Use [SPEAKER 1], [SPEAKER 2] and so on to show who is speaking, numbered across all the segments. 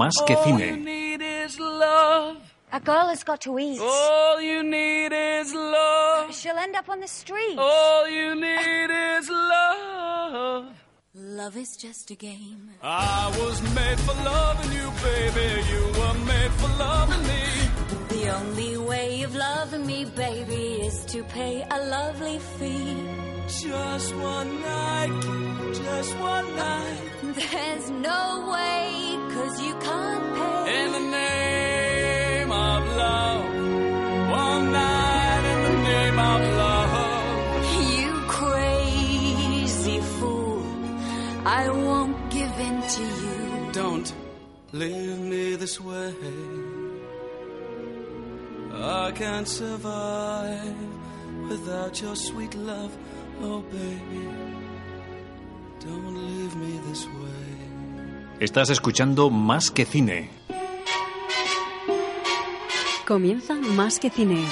[SPEAKER 1] Más que
[SPEAKER 2] All you
[SPEAKER 1] Cine.
[SPEAKER 2] need is love.
[SPEAKER 3] A girl has got to eat.
[SPEAKER 2] All you need is love.
[SPEAKER 3] She'll end up on the street.
[SPEAKER 2] All you need is love.
[SPEAKER 4] Love is just a game.
[SPEAKER 2] I was made for loving you, baby. You were made for loving me.
[SPEAKER 4] The only way of loving me, baby, is to pay a lovely fee.
[SPEAKER 2] Just one night, just one night.
[SPEAKER 4] There's no way, cause you can't pay.
[SPEAKER 2] In the name of love. One night in the name of love.
[SPEAKER 4] You crazy fool. I won't give in to you.
[SPEAKER 2] Don't leave me this way. I can't survive without your sweet love. Oh, baby, don't leave me this way.
[SPEAKER 1] Estás escuchando Más que Cine.
[SPEAKER 5] Comienza Más que Cine.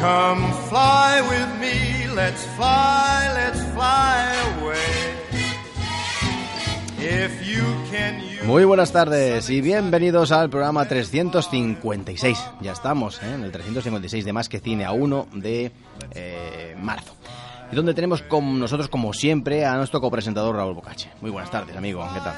[SPEAKER 6] Come fly with me, let's fly, let's fly away. If you can use
[SPEAKER 7] Muy buenas tardes y bienvenidos al programa 356. Ya estamos ¿eh? en el 356 de Más que Cine a 1 de eh, marzo. Y donde tenemos con nosotros, como siempre, a nuestro copresentador Raúl Bocache. Muy buenas tardes, amigo. ¿Qué tal?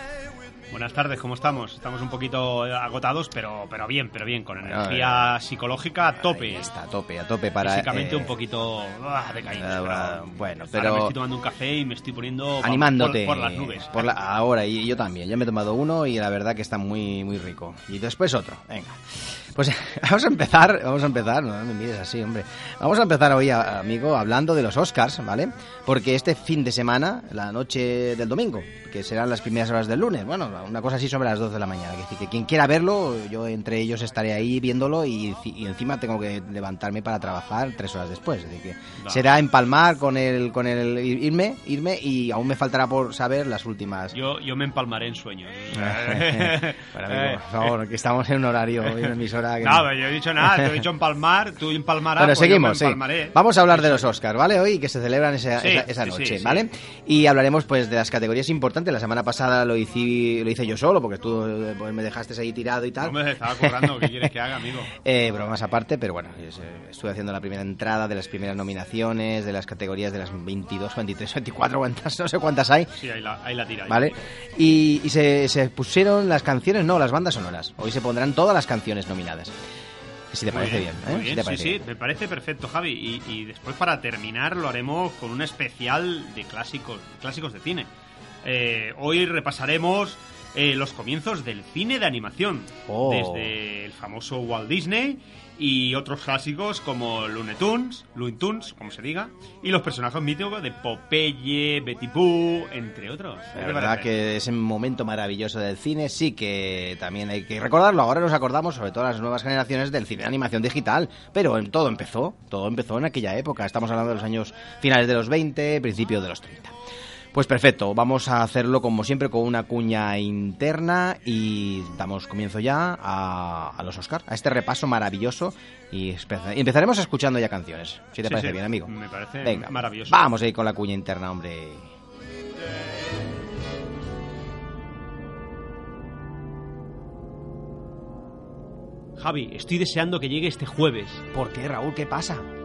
[SPEAKER 8] Buenas tardes, ¿cómo estamos? Estamos un poquito agotados, pero, pero bien, pero bien, con energía psicológica a
[SPEAKER 7] Ahí
[SPEAKER 8] tope.
[SPEAKER 7] está, a tope, a tope para...
[SPEAKER 8] Físicamente
[SPEAKER 7] eh,
[SPEAKER 8] un poquito ah, decaídos,
[SPEAKER 7] eh,
[SPEAKER 8] pero
[SPEAKER 7] bueno,
[SPEAKER 8] Ahora
[SPEAKER 7] pero-
[SPEAKER 8] me estoy tomando un café y me estoy poniendo
[SPEAKER 7] animándote
[SPEAKER 8] por, por las nubes.
[SPEAKER 7] por la- ahora y yo también yo me he tomado uno y la verdad que está muy muy rico y después otro venga pues vamos a empezar vamos a empezar no me mires así hombre vamos a empezar hoy amigo hablando de los Oscars vale porque este fin de semana la noche del domingo que serán las primeras horas del lunes bueno una cosa así sobre las 2 de la mañana que, decir, que quien quiera verlo yo entre ellos estaré ahí viéndolo y, y encima tengo que levantarme para trabajar tres horas después que será empalmar con el con el irme irme y aún me faltará por saber las últimas
[SPEAKER 8] Yo, yo me empalmaré en sueños.
[SPEAKER 7] por favor, que estamos en un horario una emisora que...
[SPEAKER 8] No, pero yo he dicho nada, te he dicho empalmar, tú empalmarás.
[SPEAKER 7] Bueno,
[SPEAKER 8] pues yo
[SPEAKER 7] seguimos,
[SPEAKER 8] me
[SPEAKER 7] sí.
[SPEAKER 8] empalmaré.
[SPEAKER 7] Vamos a hablar de los Oscars, ¿vale? Hoy que se celebran esa,
[SPEAKER 8] Sí,
[SPEAKER 7] esa, esa
[SPEAKER 8] sí,
[SPEAKER 7] noche,
[SPEAKER 8] sí.
[SPEAKER 7] ¿vale? Y hablaremos pues de las categorías importantes. La semana pasada lo hice, lo hice yo solo porque tú eh, pues, me dejaste ahí tirado y tal.
[SPEAKER 8] No me estaba currando, ¿qué quieres que haga, amigo?
[SPEAKER 7] Eh, bromas aparte, pero bueno, eh, estuve haciendo la primera entrada de las primeras nominaciones, de las categorías de las 22, 23, 24, cuántas, no sé cuántas hay.
[SPEAKER 8] Sí, ahí la, ahí la tira. ahí.
[SPEAKER 7] ¿Vale? Y, y se, se pusieron las canciones, no, las bandas sonoras. Hoy se pondrán todas las canciones nominadas. Si te
[SPEAKER 8] Muy
[SPEAKER 7] parece bien, ¿eh? Si
[SPEAKER 8] bien,
[SPEAKER 7] te
[SPEAKER 8] sí,
[SPEAKER 7] parece
[SPEAKER 8] sí,
[SPEAKER 7] bien.
[SPEAKER 8] me parece perfecto, Javi. Y, y después, para terminar, lo haremos con un especial de clásicos, clásicos de cine. Eh, hoy repasaremos eh, los comienzos del cine de animación.
[SPEAKER 7] Oh.
[SPEAKER 8] Desde el famoso Walt Disney y otros clásicos como Looney Tunes, Looney Tunes, como se diga, y los personajes míticos de Popeye, Betty Boo, entre otros. ¿Qué
[SPEAKER 7] La verdad que es un momento maravilloso del cine, sí que también hay que recordarlo. Ahora nos acordamos, sobre todo las nuevas generaciones, del cine de animación digital. Pero en- todo empezó, todo empezó en aquella época. Estamos hablando de los años finales de los 20, principios de los 30. Pues perfecto, vamos a hacerlo como siempre con una cuña interna y damos comienzo ya a, a los Oscars, a este repaso maravilloso y, empezaremos escuchando ya canciones, si te
[SPEAKER 8] Sí,
[SPEAKER 7] parece
[SPEAKER 8] sí,
[SPEAKER 7] bien, amigo.
[SPEAKER 8] Me parece
[SPEAKER 7] Venga,
[SPEAKER 8] maravilloso.
[SPEAKER 7] Vamos a ir con la cuña interna, hombre.
[SPEAKER 8] Javi, estoy deseando que llegue este jueves.
[SPEAKER 7] ¿Por qué, Raúl? ¿Qué pasa?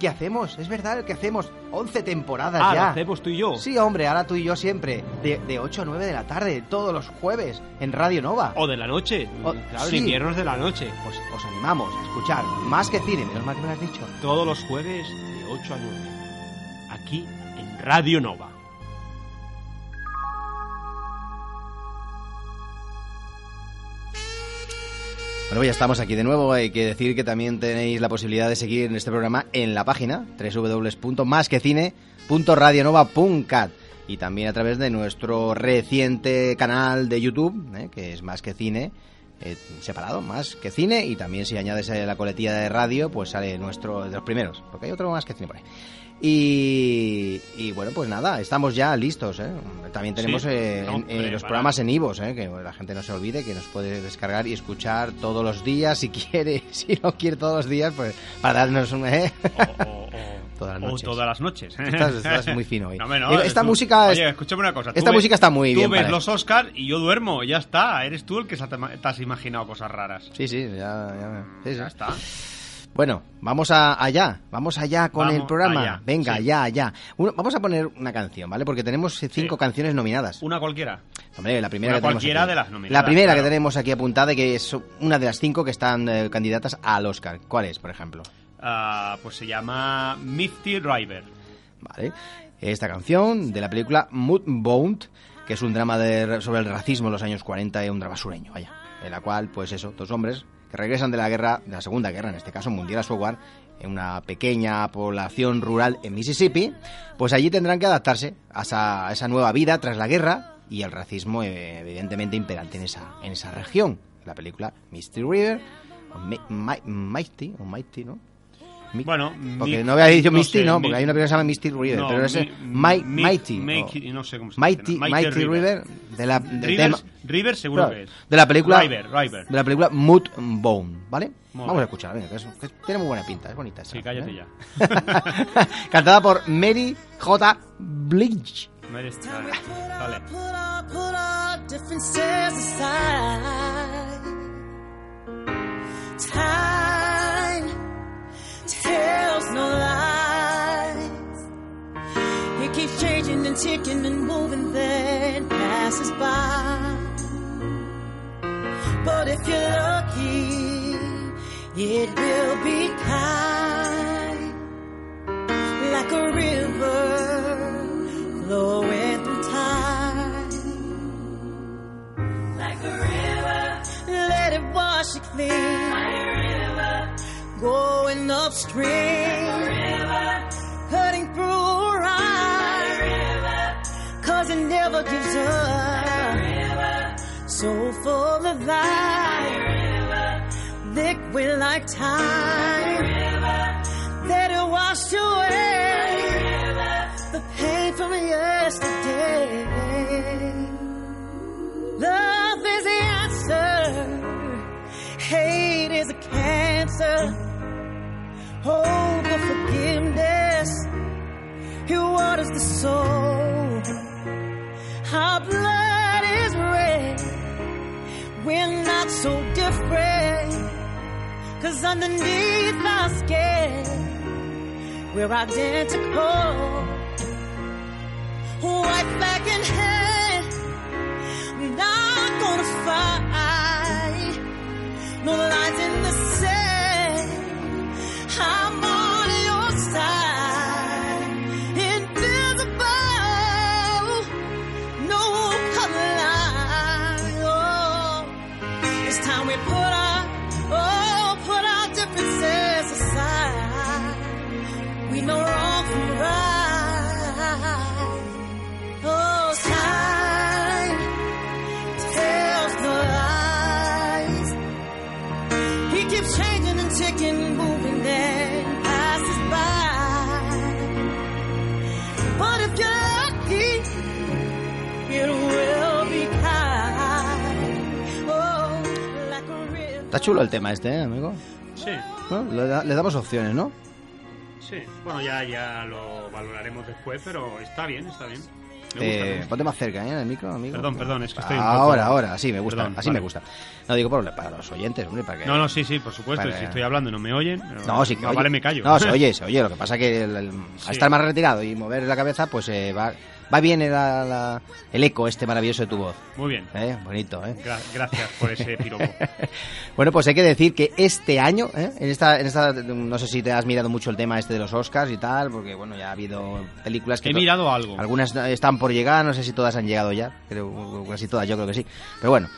[SPEAKER 7] que hacemos, es verdad, que hacemos. 11 temporadas
[SPEAKER 8] Ah, lo
[SPEAKER 7] ya.
[SPEAKER 8] hacemos tú y yo.
[SPEAKER 7] Sí, hombre, ahora tú y yo siempre. De, de 8 a 9 de la tarde, todos los jueves, en Radio Nova.
[SPEAKER 8] O de la noche.
[SPEAKER 7] O-
[SPEAKER 8] claro,
[SPEAKER 7] sí.
[SPEAKER 8] inviernos de la noche.
[SPEAKER 7] Pues os animamos a escuchar más que cine, menos mal que me lo has dicho.
[SPEAKER 8] Todos los jueves de 8 a 9. Aquí en Radio Nova.
[SPEAKER 7] Bueno, pues ya estamos aquí de nuevo. Hay que decir que también tenéis la posibilidad de seguir este programa en la página www.masquecine.radionova.cat y también a través de nuestro reciente canal de YouTube, ¿eh? que es Más que Cine, eh, separado, más que cine, y también si añades la coletilla de radio, pues sale nuestro de los primeros, porque hay otro más que cine por ahí. Y, y bueno, pues nada, estamos ya listos. ¿eh? También tenemos
[SPEAKER 8] Sí,
[SPEAKER 7] eh,
[SPEAKER 8] no,
[SPEAKER 7] en- los programas en Ivos, ¿eh? que la gente no se olvide que nos puede descargar y escuchar todos los días si quiere, si no quiere todos los días, pues para darnos un... ¿eh?
[SPEAKER 8] O, o- o-
[SPEAKER 7] Todas las
[SPEAKER 8] o
[SPEAKER 7] noches.
[SPEAKER 8] todas las noches.
[SPEAKER 7] Estás- estás muy fino hoy.
[SPEAKER 8] No, no,
[SPEAKER 7] Eh, esta
[SPEAKER 8] tú-
[SPEAKER 7] música
[SPEAKER 8] Oye, escúchame una cosa.
[SPEAKER 7] esta
[SPEAKER 8] ves-
[SPEAKER 7] música está muy bien
[SPEAKER 8] Tú ves
[SPEAKER 7] para
[SPEAKER 8] los Oscars y yo duermo, ya está. Eres tú el que te has imaginado cosas raras.
[SPEAKER 7] Sí, sí, ya, ya, sí, sí.
[SPEAKER 8] Ya está.
[SPEAKER 7] Bueno, vamos a, allá, vamos allá con
[SPEAKER 8] Vamos
[SPEAKER 7] el programa.
[SPEAKER 8] allá,
[SPEAKER 7] Venga,
[SPEAKER 8] sí.
[SPEAKER 7] allá, allá. Uno- vamos a poner una canción, ¿vale? Porque tenemos cinco
[SPEAKER 8] Sí.
[SPEAKER 7] canciones nominadas.
[SPEAKER 8] Una cualquiera.
[SPEAKER 7] Hombre, la primera
[SPEAKER 8] Una
[SPEAKER 7] que tenemos aquí.
[SPEAKER 8] de las nominadas,
[SPEAKER 7] La primera
[SPEAKER 8] claro.
[SPEAKER 7] que tenemos aquí apuntada, que es una de las cinco que están eh, candidatas al Oscar. ¿Cuál es, por ejemplo?
[SPEAKER 8] Ah, pues se llama Misty Driver.
[SPEAKER 7] Vale. Esta canción de la película Moodbound, que es un drama de- sobre el racismo en los años 40 y un drama sureño, vaya. En la cual, pues eso, dos hombres que regresan de la guerra, de la Segunda Guerra, en este caso mundial a su hogar, en una pequeña población rural en Mississippi, pues allí tendrán que adaptarse a esa, nueva vida tras la guerra y el racismo eh, evidentemente imperante en esa, en esa región. La película Misty River, o o Mighty, ¿no? Mi-
[SPEAKER 8] Bueno,
[SPEAKER 7] porque
[SPEAKER 8] mi-
[SPEAKER 7] no había dicho
[SPEAKER 8] no
[SPEAKER 7] Misty,
[SPEAKER 8] sé,
[SPEAKER 7] no,
[SPEAKER 8] mi-
[SPEAKER 7] porque hay una película que se llama Misty River,
[SPEAKER 8] No,
[SPEAKER 7] pero es
[SPEAKER 8] mi-
[SPEAKER 7] Mi-
[SPEAKER 8] mi-
[SPEAKER 7] Mighty.
[SPEAKER 8] Mighty,
[SPEAKER 7] o-
[SPEAKER 8] no sé cómo se
[SPEAKER 7] Mighty,
[SPEAKER 8] llama.
[SPEAKER 7] Mighty,
[SPEAKER 8] Mighty
[SPEAKER 7] River,
[SPEAKER 8] River.
[SPEAKER 7] de la, del
[SPEAKER 8] River,
[SPEAKER 7] tema,
[SPEAKER 8] River seguro
[SPEAKER 7] Claro,
[SPEAKER 8] que es.
[SPEAKER 7] de la película
[SPEAKER 8] River, River.
[SPEAKER 7] de la película Moodbone, ¿vale?
[SPEAKER 8] Muy
[SPEAKER 7] Vamos
[SPEAKER 8] bien.
[SPEAKER 7] a escuchar, venga, que, es- que tiene muy buena pinta, es bonita esta
[SPEAKER 8] Sí, cállate
[SPEAKER 7] ¿eh?
[SPEAKER 8] ya.
[SPEAKER 7] Cantada por Mary J. Blige.
[SPEAKER 8] Mary Streep. Vale.
[SPEAKER 2] Tells no lies. It keeps changing and ticking and moving, then passes by. But if you're lucky, it will be kind like a river flowing through time. Like a river, let it wash you clean. Like a river, going upstream. Like a river, cutting through right. Like a river, cause it never gives up. Like a river, so full of life. Like a river, liquid like time. Like a river, let it wash away the pain from yesterday. Love is the answer. Hate is a cancer. Hope of forgiveness. It waters the soul. Our blood is red. We're not so different. Cause underneath our skin, we're identical. White flag in hand, not gonna fight. No lines in the sand.
[SPEAKER 7] Está chulo el tema este, ¿eh, amigo?
[SPEAKER 8] Sí,
[SPEAKER 7] Bueno, le, da- le damos opciones, ¿no?
[SPEAKER 8] sí. Bueno, ya, ya lo valoraremos después, pero está bien, está bien. Me gusta,
[SPEAKER 7] Eh,
[SPEAKER 8] me
[SPEAKER 7] ponte más cerca, ¿eh, el micro, amigo?
[SPEAKER 8] Perdón, perdón, es que estoy
[SPEAKER 7] Ahora,
[SPEAKER 8] poco-
[SPEAKER 7] ahora, así me gusta,
[SPEAKER 8] Perdón,
[SPEAKER 7] así
[SPEAKER 8] vale.
[SPEAKER 7] me gusta. No digo por, para los oyentes, hombre, para que...
[SPEAKER 8] No, no, sí, sí, por supuesto.
[SPEAKER 7] Para-
[SPEAKER 8] Si estoy hablando y no me oyen,
[SPEAKER 7] No, sí que
[SPEAKER 8] más
[SPEAKER 7] oye.
[SPEAKER 8] vale me callo.
[SPEAKER 7] No, se oye, se oye. Lo que pasa que el- el-
[SPEAKER 8] Sí.
[SPEAKER 7] al estar más retirado y mover la cabeza, pues eh, va, va bien el, la- el eco este maravilloso de tu voz.
[SPEAKER 8] Muy bien.
[SPEAKER 7] ¿eh? Bonito, ¿eh?
[SPEAKER 8] Gra- gracias por ese piropo.
[SPEAKER 7] Bueno, pues hay que decir que este año, ¿eh? en, esta, en esta, no sé si te has mirado mucho el tema este de los Oscars y tal, porque bueno, ya ha habido películas que...
[SPEAKER 8] He mirado algo.
[SPEAKER 7] Algunas están por llegar, no sé si todas han llegado ya, creo casi todas, yo creo que sí. Pero bueno,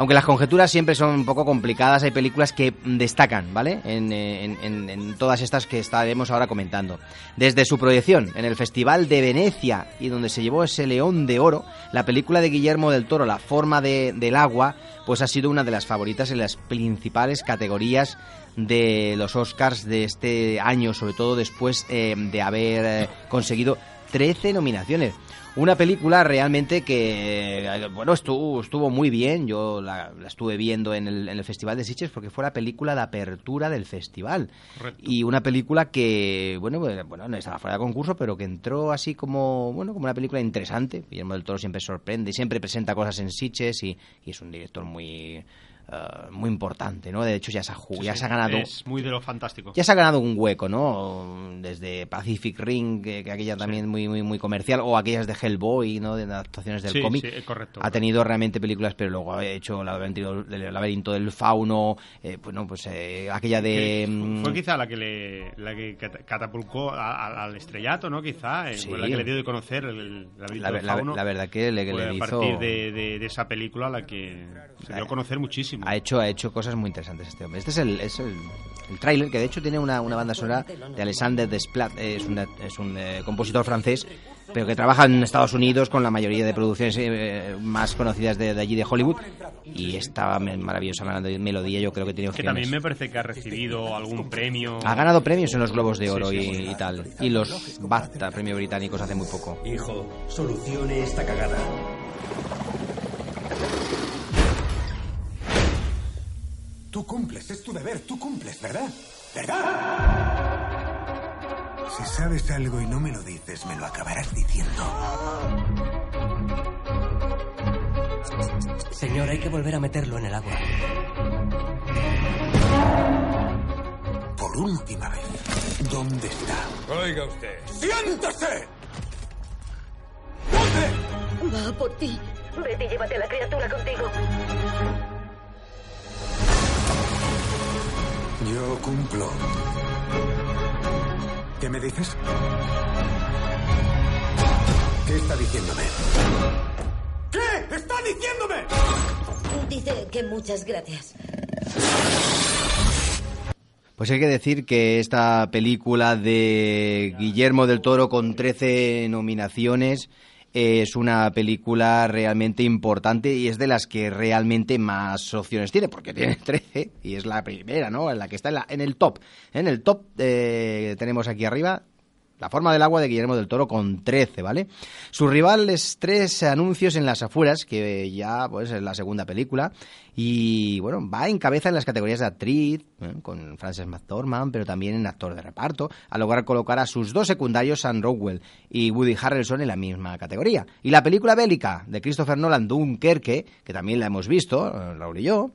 [SPEAKER 7] Aunque las conjeturas siempre son un poco complicadas, hay películas que destacan, ¿vale? En, eh, en- en- en todas estas que estaremos ahora comentando. Desde su proyección en el Festival de Venecia y donde se llevó ese León de Oro, la película de Guillermo del Toro, La forma de- del agua, pues ha sido una de las favoritas en las principales categorías de los Oscars de este año, sobre todo después eh, de haber eh, conseguido 13 nominaciones. Una película realmente que, eh, bueno, estuvo, estuvo muy bien. Yo la, la estuve viendo en el, en el Festival de Sitges porque fue la película de apertura del festival.
[SPEAKER 8] Correcto.
[SPEAKER 7] Y una película que, bueno, pues, bueno, no estaba fuera de concurso, pero que entró así como, bueno, como una película interesante. Guillermo del Toro siempre sorprende y siempre presenta cosas en Sitges y, y es un director muy, eh, muy importante, ¿no? De hecho, ya se ha, ju-
[SPEAKER 8] Sí,
[SPEAKER 7] ya
[SPEAKER 8] sí,
[SPEAKER 7] se ha ganado
[SPEAKER 8] Es muy de lo fantástico.
[SPEAKER 7] ya se ha ganado un hueco, ¿no? Desde Pacific Ring, que, que aquella también muy, muy, muy comercial, o aquellas de Hellboy, ¿no? De adaptaciones del
[SPEAKER 8] Sí,
[SPEAKER 7] cómic.
[SPEAKER 8] sí, correcto.
[SPEAKER 7] Ha tenido realmente películas, pero luego ha hecho El laberinto, el laberinto del fauno, eh, bueno, pues eh, aquella de... Mm,
[SPEAKER 8] fue quizá la que le la que cata- catapulcó al estrellato, ¿no? Quizá, eh,
[SPEAKER 7] Sí.
[SPEAKER 8] fue la que le dio de conocer el, laberinto
[SPEAKER 7] la,
[SPEAKER 8] del
[SPEAKER 7] la-
[SPEAKER 8] fauno.
[SPEAKER 7] la verdad que le, que
[SPEAKER 8] a partir de, de- de esa película la que se dio a conocer muchísimo.
[SPEAKER 7] Ha hecho, ha hecho cosas muy interesantes este hombre. Este es el, es el, el tráiler, que de hecho tiene una, una banda sonora de Alexander Desplat. Es, una- es un eh, compositor francés, pero que trabaja en Estados Unidos con la mayoría de producciones eh, más conocidas de, de allí, de Hollywood. Y esta maravillosa melodía yo creo que tiene
[SPEAKER 8] que
[SPEAKER 7] opciones.
[SPEAKER 8] también me parece que ha recibido algún premio.
[SPEAKER 7] Ha ganado premios en los Globos de Oro
[SPEAKER 8] Sí, sí,
[SPEAKER 7] y, y tal. Y los BAFTA, premios británicos, hace muy poco.
[SPEAKER 9] Hijo, solucione esta cagada.
[SPEAKER 10] Tú cumples, es tu deber, tú cumples, ¿verdad? ¿Verdad? Si sabes algo y no me lo dices, me lo acabarás diciendo.
[SPEAKER 9] Señor, hay que volver a meterlo en el agua.
[SPEAKER 10] Por última vez, ¿dónde está?
[SPEAKER 6] Oiga usted.
[SPEAKER 10] ¡Siéntese!
[SPEAKER 11] Va por ti. Vete y llévate a la criatura contigo.
[SPEAKER 10] Yo cumplo. ¿Qué me dices? ¿Qué está diciéndome? ¿Qué está diciéndome?
[SPEAKER 11] Dice que muchas gracias.
[SPEAKER 7] Pues hay que decir que esta película de Guillermo del Toro con 13 nominaciones es una película realmente importante y es de las que realmente más opciones tiene, porque tiene 13 y es la primera, ¿no? En la que está en, la- en el top. En el top eh, tenemos aquí arriba la forma del agua de Guillermo del Toro con 13, ¿vale? Su rival es tres anuncios en las afueras, que ya pues es la segunda película. Y bueno, va en cabeza en las categorías de actriz, ¿eh? con Frances McDormand, pero también en actor de reparto, a lograr colocar a sus dos secundarios, Sam Rockwell y Woody Harrelson, en la misma categoría. Y la película bélica de Christopher Nolan, Dunkerque, que también la hemos visto, eh, Raúl y yo,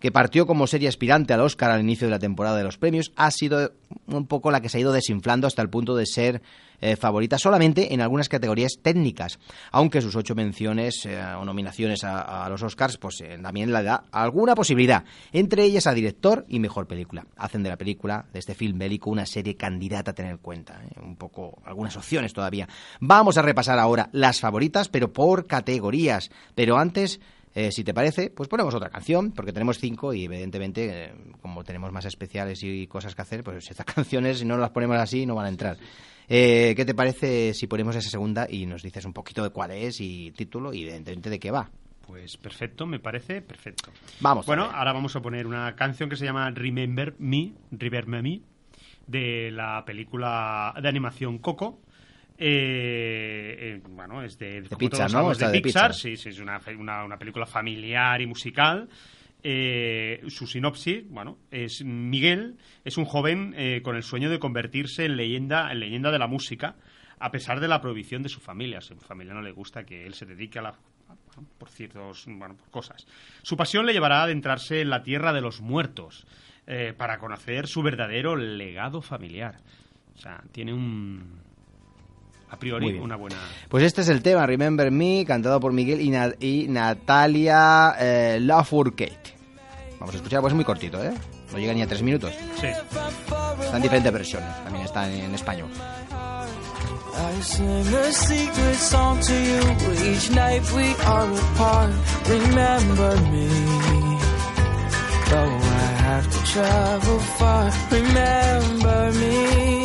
[SPEAKER 7] que partió como serie aspirante al Oscar al inicio de la temporada de los premios, ha sido un poco la que se ha ido desinflando hasta el punto de ser eh, favorita solamente en algunas categorías técnicas, aunque sus ocho menciones eh, o nominaciones a, a los Oscars pues eh, también le da alguna posibilidad, entre ellas a director y mejor película. Hacen de la película, de este film bélico, una serie candidata a tener en cuenta, un poco algunas opciones todavía. Vamos a repasar ahora las favoritas, pero por categorías, pero antes eh, si te parece, pues ponemos otra canción, porque tenemos cinco y evidentemente, eh, como tenemos más especiales y cosas que hacer, pues estas canciones, si no las ponemos así, no van a entrar. Eh, ¿Qué te parece si ponemos esa segunda y nos dices un poquito de cuál es y título y evidentemente de qué va?
[SPEAKER 8] Pues perfecto, me parece perfecto.
[SPEAKER 7] Vamos.
[SPEAKER 8] Bueno, ahora vamos a poner una canción que se llama Remember Me, Remember Me, de la película de animación Coco. Eh, eh, bueno, es de, como
[SPEAKER 7] Pixar, ¿no?
[SPEAKER 8] de
[SPEAKER 7] de
[SPEAKER 8] Pixar,
[SPEAKER 7] Pixar.
[SPEAKER 8] sí, sí, es una, una, una película familiar y musical. Eh, su sinopsis, bueno, es Miguel es un joven eh, con el sueño de convertirse en leyenda, en leyenda de la música, a pesar de la prohibición de su familia. A su familia no le gusta que él se dedique a la bueno, por ciertos bueno, por cosas. Su pasión le llevará a adentrarse en la tierra de los muertos para conocer su verdadero legado familiar. O sea, tiene un a priori una buena
[SPEAKER 7] Pues este es el tema, Remember Me, cantado por Miguel y, Na- y Natalia eh, Lafourcade. Vamos a escuchar, pues es muy cortito, ¿eh? No llega ni a tres minutos.
[SPEAKER 8] sí.
[SPEAKER 7] Está en diferentes versiones, también está en español.
[SPEAKER 12] I sing a secret song to you each night we are apart. Remember me, though I have to travel far. Remember me,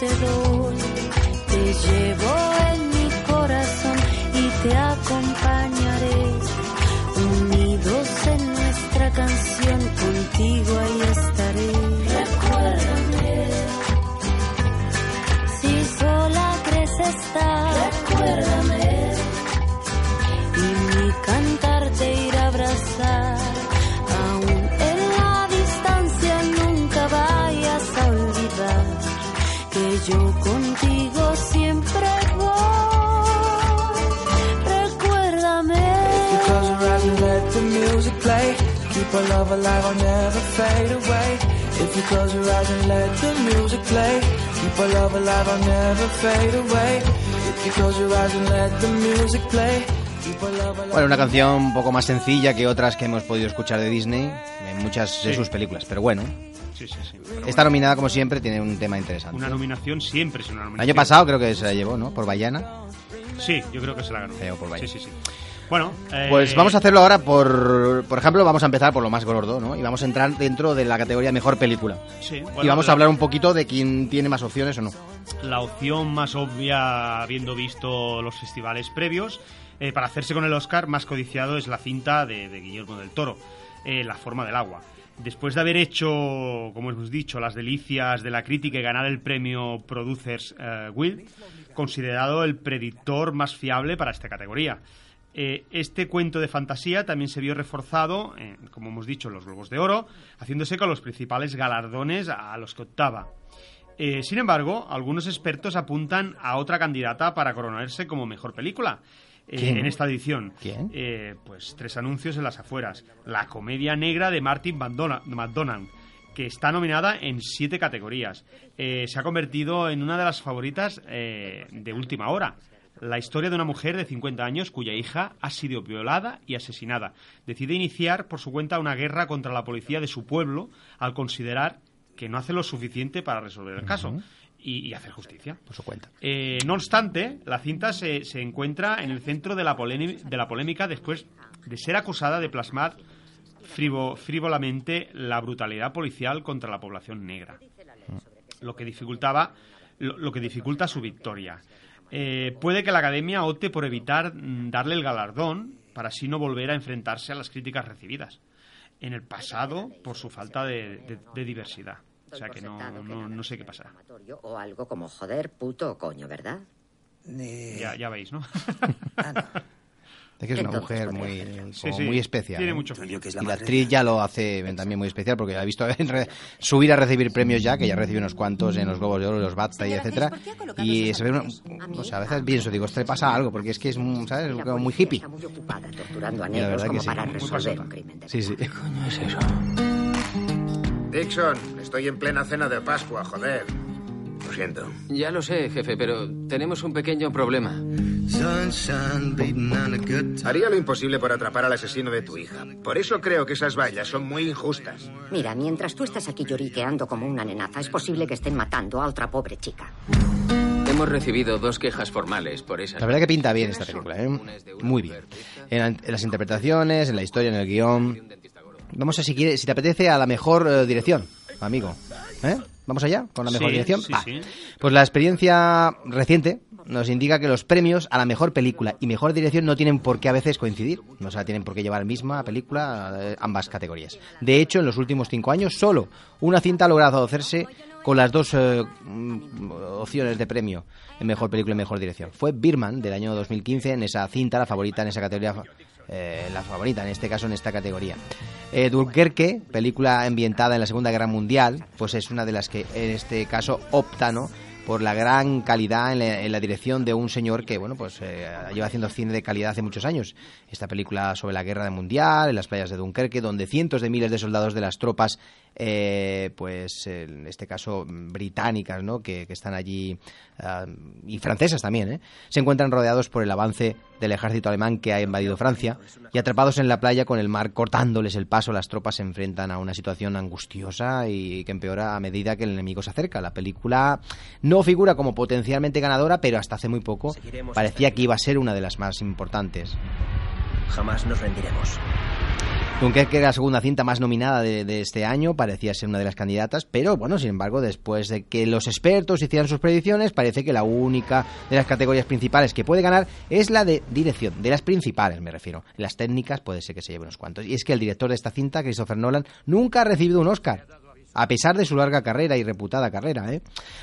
[SPEAKER 4] te doy. Te llevo en mi corazón y te acompañaré. Unidos en nuestra canción, contigo ahí estaré. Recuérdame. Si sola crees estar.
[SPEAKER 12] Keep our love alive, I'll never fade away. If you close your eyes and let the music play, keep our love alive, I'll never fade away. If you close your eyes and let the music play, keep our love alive.
[SPEAKER 7] Bueno, una canción un poco más sencilla que otras que hemos podido escuchar de Disney en muchas de
[SPEAKER 8] Sí.
[SPEAKER 7] sus películas, pero bueno.
[SPEAKER 8] Sí, sí, sí. Pero
[SPEAKER 7] Esta
[SPEAKER 8] bueno,
[SPEAKER 7] nominada, como siempre, tiene un tema interesante.
[SPEAKER 8] Una nominación siempre es una
[SPEAKER 7] El año pasado creo que se la llevó, ¿no? Por Bayana.
[SPEAKER 8] Sí, yo creo que se la ganó.
[SPEAKER 7] Feo por
[SPEAKER 8] Sí, sí, sí. Bueno, eh,
[SPEAKER 7] Pues vamos a hacerlo ahora por... Por ejemplo, vamos a empezar por lo más gordo, ¿no? Y vamos a entrar dentro de la categoría Mejor Película.
[SPEAKER 8] Sí,
[SPEAKER 7] y
[SPEAKER 8] bueno,
[SPEAKER 7] vamos
[SPEAKER 8] la-
[SPEAKER 7] a hablar un poquito de quién tiene más opciones o no.
[SPEAKER 8] la opción más obvia, habiendo visto los festivales previos, eh, para hacerse con el Oscar más codiciado es la cinta de, de Guillermo del Toro, eh, La forma del agua. Después de haber hecho, como hemos dicho, las delicias de la crítica y ganar el premio Producers eh, Guild, considerado el predictor más fiable para esta categoría. Eh, este cuento de fantasía también se vio reforzado, eh, como hemos dicho, en los Globos de Oro, haciéndose con los principales galardones a los que optaba. Eh, sin embargo, algunos expertos apuntan a otra candidata para coronarse como mejor película. eh,
[SPEAKER 7] ¿Quién?
[SPEAKER 8] en esta edición.
[SPEAKER 7] ¿Quién?
[SPEAKER 8] Eh, pues tres anuncios en las afueras. La comedia negra de Martin McDona- McDonagh, que está nominada en siete categorías. Eh, se ha convertido en una de las favoritas eh, de última hora. La historia de una mujer de 50 años cuya hija ha sido violada y asesinada. Decide iniciar por su cuenta una guerra contra la policía de su pueblo al considerar que no hace lo suficiente para resolver el caso y, y hacer justicia.
[SPEAKER 7] Por su cuenta.
[SPEAKER 8] Eh, no obstante, la cinta se, se encuentra en el centro de la, de la polémica después de ser acusada de plasmar frivo- frívolamente la brutalidad policial contra la población negra, lo que dificultaba lo, lo que dificulta su victoria. Eh, puede que la Academia opte por evitar mm, darle el galardón para así no volver a enfrentarse a las críticas recibidas en el pasado por su falta de, de- de diversidad. O sea que no, no, no sé qué pasará.
[SPEAKER 13] O algo como joder, puto o coño, ¿verdad?
[SPEAKER 8] Ya, ya veis, ¿no?
[SPEAKER 7] Es que es una mujer muy,
[SPEAKER 8] Sí, sí,
[SPEAKER 7] muy especial.
[SPEAKER 8] tiene
[SPEAKER 7] ¿eh?
[SPEAKER 8] mucho genio.
[SPEAKER 7] Y la actriz ya lo hace también muy especial porque la he visto en re- subir a recibir premios ya, que ya recibió unos cuantos en los Globos de Oro, los BAFTA y etcétera. Y se ve, una- o sea, a veces pienso, digo, este le pasa algo porque es que es, ¿sabes? Como muy hippie.
[SPEAKER 13] torturando a
[SPEAKER 7] Y la
[SPEAKER 13] negros
[SPEAKER 7] verdad
[SPEAKER 13] como
[SPEAKER 7] que sí.
[SPEAKER 13] para
[SPEAKER 7] Muy
[SPEAKER 13] resolver un crimen de
[SPEAKER 7] Sí, sí.
[SPEAKER 14] Dixon, estoy en plena cena de Pascua, joder. Lo siento.
[SPEAKER 15] Ya lo sé, jefe, pero tenemos un pequeño problema.
[SPEAKER 14] Haría lo imposible por atrapar al asesino de tu hija. Por eso creo que esas vallas son muy injustas.
[SPEAKER 13] Mira, mientras tú estás aquí lloriqueando como una nenaza, es posible que estén matando a otra pobre chica.
[SPEAKER 15] Hemos recibido dos quejas formales por esa.
[SPEAKER 7] La verdad que pinta bien esta película, ¿eh? Muy bien. En, la- en las interpretaciones, en la historia, en el guion. Vamos a, si, quiere- si te apetece, a la mejor eh, dirección, amigo. ¿Eh? ¿Vamos allá con la mejor
[SPEAKER 8] Sí,
[SPEAKER 7] dirección?
[SPEAKER 8] sí,
[SPEAKER 7] Va.
[SPEAKER 8] sí.
[SPEAKER 7] Pues la experiencia reciente nos indica que los premios a la mejor película y mejor dirección no tienen por qué a veces coincidir. No se la tienen por qué llevar misma película ambas categorías. De hecho, en los últimos cinco años, solo una cinta ha logrado hacerse con las dos eh, mm, opciones de premio en mejor película y mejor dirección. Fue Birman del año 2015 en esa cinta, la favorita en esa categoría eh, la favorita, en este caso en esta categoría. Eh, Dunkerque, película ambientada en la Segunda Guerra Mundial, pues es una de las que en este caso opta, ¿no? Por la gran calidad en la, en la dirección de un señor que, bueno, pues eh, lleva haciendo cine de calidad hace muchos años. Esta película sobre la guerra mundial, en las playas de Dunkerque, donde cientos de miles de soldados de las tropas, eh, pues en este caso británicas, ¿no? Que, que están allí, ah, y francesas también, ¿eh? se encuentran rodeados por el avance del ejército alemán que ha invadido Francia y atrapados en la playa con el mar cortándoles el paso, las tropas se enfrentan a una situación angustiosa y que empeora a medida que el enemigo se acerca. La película no figura como potencialmente ganadora, pero hasta hace muy poco parecía que iba a ser una de las más importantes.
[SPEAKER 9] Jamás nos rendiremos.
[SPEAKER 7] Dunkerque era la segunda cinta más nominada de, de, este año, parecía ser una de las candidatas, pero bueno, sin embargo, después de que los expertos hicieran sus predicciones, parece que la única de las categorías principales que puede ganar es la de dirección, de las principales me refiero. Las técnicas puede ser que se lleve unos cuantos. Y es que el director de esta cinta, Christopher Nolan, nunca ha recibido un Oscar a pesar de su larga carrera y reputada carrera, ¿eh?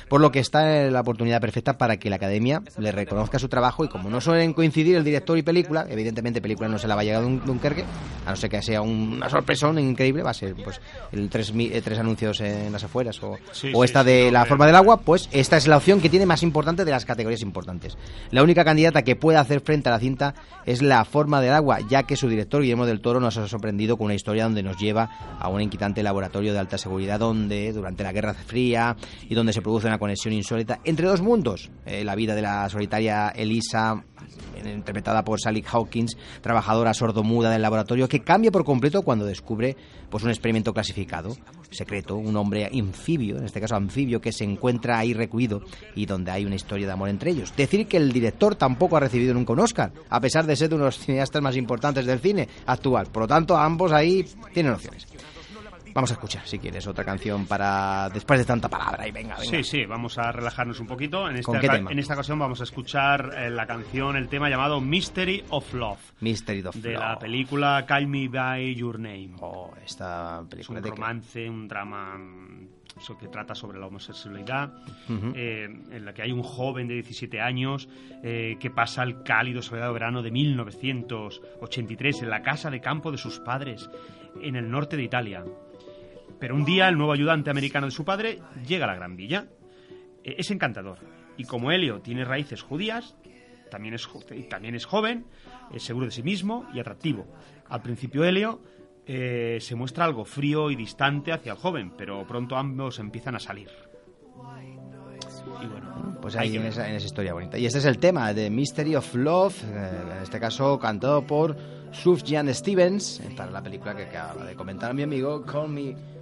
[SPEAKER 7] por lo que está en la oportunidad perfecta para que la academia le reconozca su trabajo y como no suelen coincidir el director y película, evidentemente película no se la va a llegar a Dun- Dunkerque, a no ser que sea una sorpresón increíble, va a ser pues el tres, eh, tres anuncios en las afueras o,
[SPEAKER 8] Sí,
[SPEAKER 7] o
[SPEAKER 8] sí,
[SPEAKER 7] esta
[SPEAKER 8] sí,
[SPEAKER 7] de la forma del agua, pues esta es la opción que tiene más importante de las categorías importantes. La única candidata que puede hacer frente a la cinta es la forma del agua, ya que su director Guillermo del Toro nos ha sorprendido con una historia donde nos lleva a un inquietante laboratorio de alta seguridad donde durante la Guerra Fría y donde se produce una conexión insólita entre dos mundos, Eh, la vida de la solitaria Elisa interpretada por Sally Hawkins, trabajadora sordomuda del laboratorio, que cambia por completo cuando descubre pues un experimento clasificado, secreto, un hombre anfibio, en este caso anfibio, que se encuentra ahí recluido y donde hay una historia de amor entre ellos. Decir que el director tampoco ha recibido nunca un Oscar, a pesar de ser uno de los cineastas más importantes del cine actual. Por lo tanto, ambos ahí tienen opciones. Vamos a escuchar, si quieres, otra canción para después de tanta palabra. Y venga, venga.
[SPEAKER 8] Sí, sí, vamos a relajarnos un poquito. En esta,
[SPEAKER 7] ¿Con qué tema?
[SPEAKER 8] en esta ocasión vamos a escuchar eh, la canción, el tema llamado Mystery of Love.
[SPEAKER 7] Mystery of
[SPEAKER 8] de
[SPEAKER 7] Love.
[SPEAKER 8] la película Call Me By Your Name.
[SPEAKER 7] Oh, esta
[SPEAKER 8] Es
[SPEAKER 7] película
[SPEAKER 8] un
[SPEAKER 7] de
[SPEAKER 8] romance, un drama mm, que trata sobre la homosexualidad, eh, en la que hay un joven de 17 años eh, que pasa el cálido soleado verano de 1983 en la casa de campo de sus padres en el norte de Italia. Pero un día el nuevo ayudante americano de su padre llega a la Gran Villa. Eh, es encantador. Y como Helio tiene raíces judías, también es, también es joven, es seguro de sí mismo y atractivo. Al principio Helio eh, se muestra algo frío y distante hacia el joven, pero pronto ambos empiezan a salir. Y bueno,
[SPEAKER 7] Pues ahí en esa, en esa historia bonita. Y este es el tema de Mystery of Love, eh, en este caso cantado por Sufjan Stevens, eh, para la película que acaba de comentar mi amigo Call Me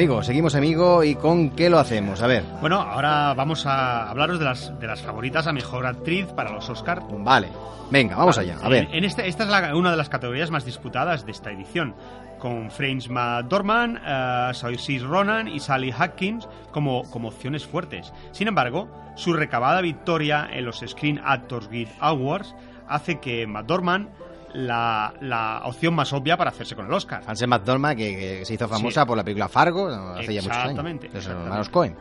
[SPEAKER 7] amigo, seguimos, amigo, ¿y con qué lo hacemos? A ver.
[SPEAKER 8] Bueno, ahora vamos a hablaros de las, de las favoritas a mejor actriz para los Oscar.
[SPEAKER 7] Vale, venga, vamos allá, a ver.
[SPEAKER 8] En, en este, esta es la- una de las categorías más disputadas de esta edición, con Frances McDormand, uh, Saoirse Ronan y Sally Hawkins como, como opciones fuertes. Sin embargo, su recabada victoria en los Screen Actors Guild Awards hace que McDormand la, la opción más obvia para hacerse con el Oscar.
[SPEAKER 7] Frances McDormand, que, que se hizo famosa
[SPEAKER 8] Sí.
[SPEAKER 7] por la película Fargo, hace ya muchos años.
[SPEAKER 8] Exactamente,
[SPEAKER 7] De los hermanos Cohen.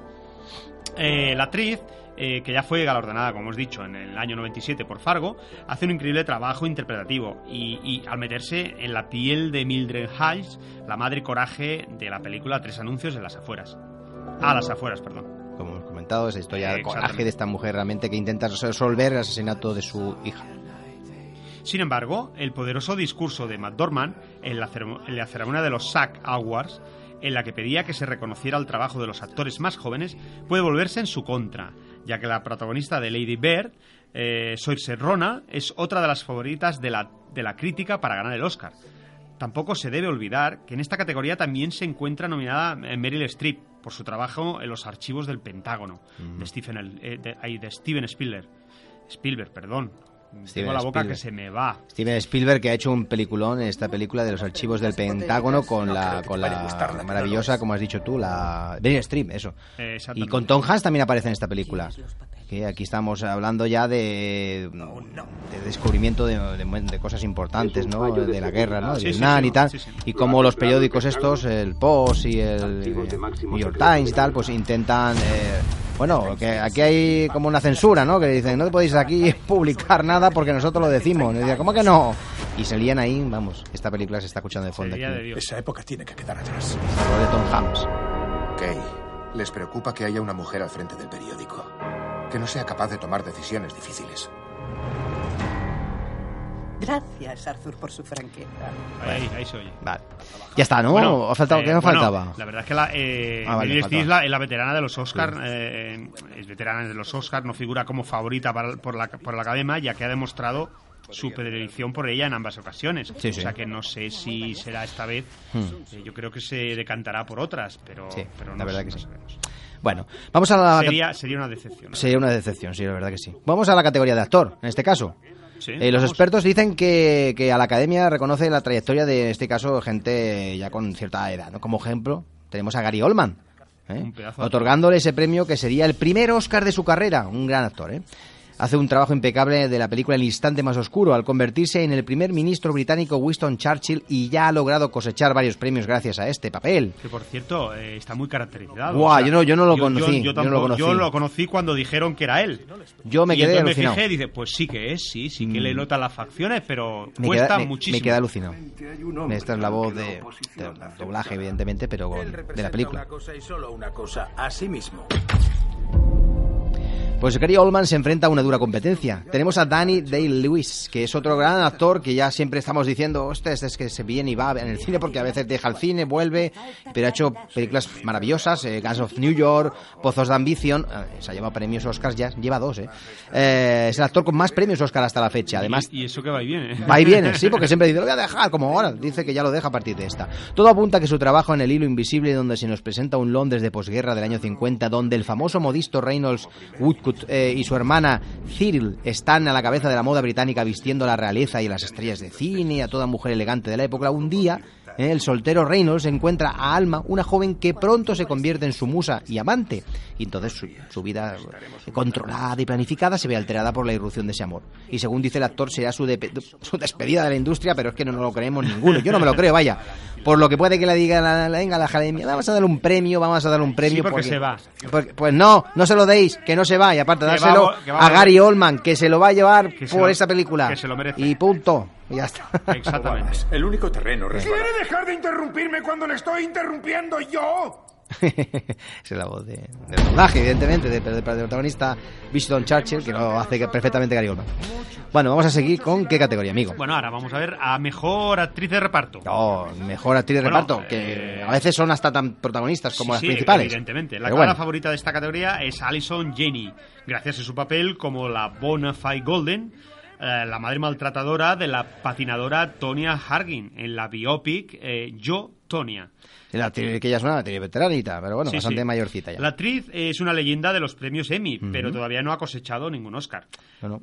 [SPEAKER 8] Eh, la actriz eh, que ya fue galardonada, como hemos dicho, en el año 97 por Fargo, hace un increíble trabajo interpretativo y, y al meterse en la piel de Mildred Hayes, la madre coraje de la película Tres anuncios en las afueras. A las afueras, perdón.
[SPEAKER 7] Como hemos comentado, esa historia de
[SPEAKER 8] Exactamente.
[SPEAKER 7] coraje de esta mujer realmente que intenta resolver el asesinato de su hija.
[SPEAKER 8] Sin embargo, el poderoso discurso de Matt Dorman en la, en la ceremonia de los SAG Awards, en la que pedía que se reconociera el trabajo de los actores más jóvenes, puede volverse en su contra, ya que la protagonista de Lady Bird, eh, Saoirse Ronan, es otra de las favoritas de la, de la crítica para ganar el Oscar. Tampoco se debe olvidar que en esta categoría también se encuentra nominada eh, Meryl Streep por su trabajo en los archivos del Pentágono, de, Stephen, el- eh, de Steven Spielberg. Spielberg, perdón.
[SPEAKER 7] Steven
[SPEAKER 8] Tengo la boca
[SPEAKER 7] Spielberg.
[SPEAKER 8] que se me va.
[SPEAKER 7] Steven Spielberg que ha hecho un peliculón en esta película de los archivos del Pentágono con la, con la maravillosa, como has dicho tú, la Meryl Streep, eso. Y con Tom Hanks también aparece en esta película. Que aquí estamos hablando ya de, de descubrimiento de, de- de cosas importantes, ¿no? De la guerra, ¿no? De
[SPEAKER 8] Sí, sí,
[SPEAKER 7] Vietnam
[SPEAKER 8] sí,
[SPEAKER 7] y tal.
[SPEAKER 8] sí, sí.
[SPEAKER 7] Y como los periódicos estos, el Post y el New York Times y tal, pues intentan... eh, bueno, que aquí hay como una censura, ¿no? Que dicen, no podéis aquí publicar nada porque nosotros lo decimos. Y dicen, ¿cómo que no? Y se lían ahí, vamos, esta película se está escuchando de fondo aquí.
[SPEAKER 10] Esa época tiene que quedar atrás.
[SPEAKER 7] Lo de Tom Hanks.
[SPEAKER 14] Kay, les preocupa que haya una mujer al frente del periódico. Que no sea capaz de tomar decisiones difíciles.
[SPEAKER 16] Gracias, Arthur, por su franqueza.
[SPEAKER 8] Ahí, ahí se oye.
[SPEAKER 7] Vale. Ya está, ¿no?
[SPEAKER 8] Bueno,
[SPEAKER 7] ¿O ha faltado?
[SPEAKER 8] eh,
[SPEAKER 7] ¿Qué nos
[SPEAKER 8] bueno,
[SPEAKER 7] faltaba?
[SPEAKER 8] La verdad es que la, eh,
[SPEAKER 7] Ah, vale, faltaba.
[SPEAKER 8] La, es la veterana de los Oscars, eh, es veterana de los Oscars, no figura como favorita para- por, la, por la academia, ya que ha demostrado su predilección por ella en ambas ocasiones.
[SPEAKER 7] Sí, sí.
[SPEAKER 8] O sea que no sé si será esta vez.
[SPEAKER 7] Hmm.
[SPEAKER 8] Eh, yo creo que se decantará por otras, pero,
[SPEAKER 7] Sí,
[SPEAKER 8] pero
[SPEAKER 7] la
[SPEAKER 8] no,
[SPEAKER 7] verdad
[SPEAKER 8] sé,
[SPEAKER 7] que
[SPEAKER 8] no
[SPEAKER 7] sí.
[SPEAKER 8] sabemos.
[SPEAKER 7] Bueno, vamos a la...
[SPEAKER 8] Sería, sería una decepción.
[SPEAKER 7] Sería una decepción, sí, la verdad que sí. Vamos a la categoría de actor, en este caso.
[SPEAKER 8] Sí,
[SPEAKER 7] Eh, los expertos dicen que, que a la academia reconoce la trayectoria de, en este caso, gente ya con cierta edad. ¿no? Como ejemplo, tenemos a Gary Oldman, ¿eh? Otorgándole ese premio que sería el primer Oscar de su carrera. Un gran actor, ¿eh? Hace un trabajo impecable de la película El instante más oscuro al convertirse en el primer ministro británico Winston Churchill y ya ha logrado cosechar varios premios gracias a este papel.
[SPEAKER 8] Que por cierto, eh, está muy caracterizado.
[SPEAKER 7] Guau, yo no- yo no lo conocí,
[SPEAKER 8] Yo,
[SPEAKER 7] yo no lo
[SPEAKER 8] tampoco-
[SPEAKER 7] conocí.
[SPEAKER 8] yo lo conocí cuando dijeron que era él.
[SPEAKER 7] Yo me
[SPEAKER 8] y
[SPEAKER 7] quedé
[SPEAKER 8] entonces
[SPEAKER 7] alucinado.
[SPEAKER 8] me fijé y dice, pues sí que es, sí, sí que le notan las facciones, pero
[SPEAKER 7] Me
[SPEAKER 8] cuesta
[SPEAKER 7] queda, me-
[SPEAKER 8] muchísimo.
[SPEAKER 7] me queda alucinado. Esta es la voz de, de doblaje, evidentemente, pero con- de la película.
[SPEAKER 10] Una cosa y solo una cosa, a sí mismo.
[SPEAKER 7] Pues Gary Oldman se enfrenta a una dura competencia. Tenemos a Danny Day-Lewis, que es otro gran actor que ya siempre estamos diciendo, hostia, este es que se viene y va en el cine porque a veces deja el cine, vuelve, pero ha hecho películas maravillosas, eh, Guns of New York, Pozos de Ambición, eh, se ha llevado premios Oscars ya, lleva dos, eh. Eh, es el actor con más premios Oscar hasta la fecha. Además,
[SPEAKER 8] Y, y eso que va y viene.
[SPEAKER 7] Va y viene, sí, porque siempre dice, lo voy a dejar, como ahora, dice que ya lo deja a partir de esta. Todo apunta a que su trabajo en El Hilo Invisible, donde se nos presenta un Londres de posguerra del año 50, donde el famoso modisto Reynolds Eh, y su hermana Cyril están a la cabeza de la moda británica vistiendo la realeza y las estrellas de cine, a toda mujer elegante de la época, un día el soltero Reynolds encuentra a Alma, una joven que pronto se convierte en su musa y amante. Y entonces su, su vida controlada y planificada se ve alterada por la irrupción de ese amor. Y según dice el actor, será su, de- su despedida de la industria, pero es que no nos lo creemos ninguno. Yo no me lo creo, vaya. Por lo que puede que le diga la, la- venga la academia, vamos a darle un premio, vamos a darle un premio.
[SPEAKER 8] porque se va.
[SPEAKER 7] porque- pues no, no se lo deis, que no se va. Y aparte, dárselo a Gary Oldman, que se lo va a llevar por esta película.
[SPEAKER 8] que se lo merece.
[SPEAKER 7] Y punto. Y ya está.
[SPEAKER 8] Exactamente.
[SPEAKER 10] El único terreno resbalado.
[SPEAKER 6] ¿Quiere dejar de interrumpirme cuando le estoy interrumpiendo yo?
[SPEAKER 7] es la voz de, del doblaje, evidentemente, del del protagonista Winston Churchill, que lo hace perfectamente Gary Oldman. Bueno, vamos a seguir con qué categoría, amigo.
[SPEAKER 8] Bueno, ahora vamos a ver a mejor actriz de reparto.
[SPEAKER 7] Oh, mejor actriz de
[SPEAKER 8] Bueno,
[SPEAKER 7] reparto, que a veces son hasta tan protagonistas como
[SPEAKER 8] Sí,
[SPEAKER 7] las
[SPEAKER 8] sí,
[SPEAKER 7] principales.
[SPEAKER 8] Evidentemente. La
[SPEAKER 7] Pero
[SPEAKER 8] clara
[SPEAKER 7] bueno.
[SPEAKER 8] favorita de esta categoría es Alison Jenny, gracias a su papel como la Bona Fide Golden, eh, la madre maltratadora de la patinadora Tonya Hargin en la biopic eh, Yo, Tonya.
[SPEAKER 7] La actriz que ella es una actriz veteranita, pero bueno,
[SPEAKER 8] Sí,
[SPEAKER 7] bastante
[SPEAKER 8] sí.
[SPEAKER 7] mayorcita ya.
[SPEAKER 8] La actriz es una leyenda de los premios Emmy, pero todavía no ha cosechado ningún Oscar.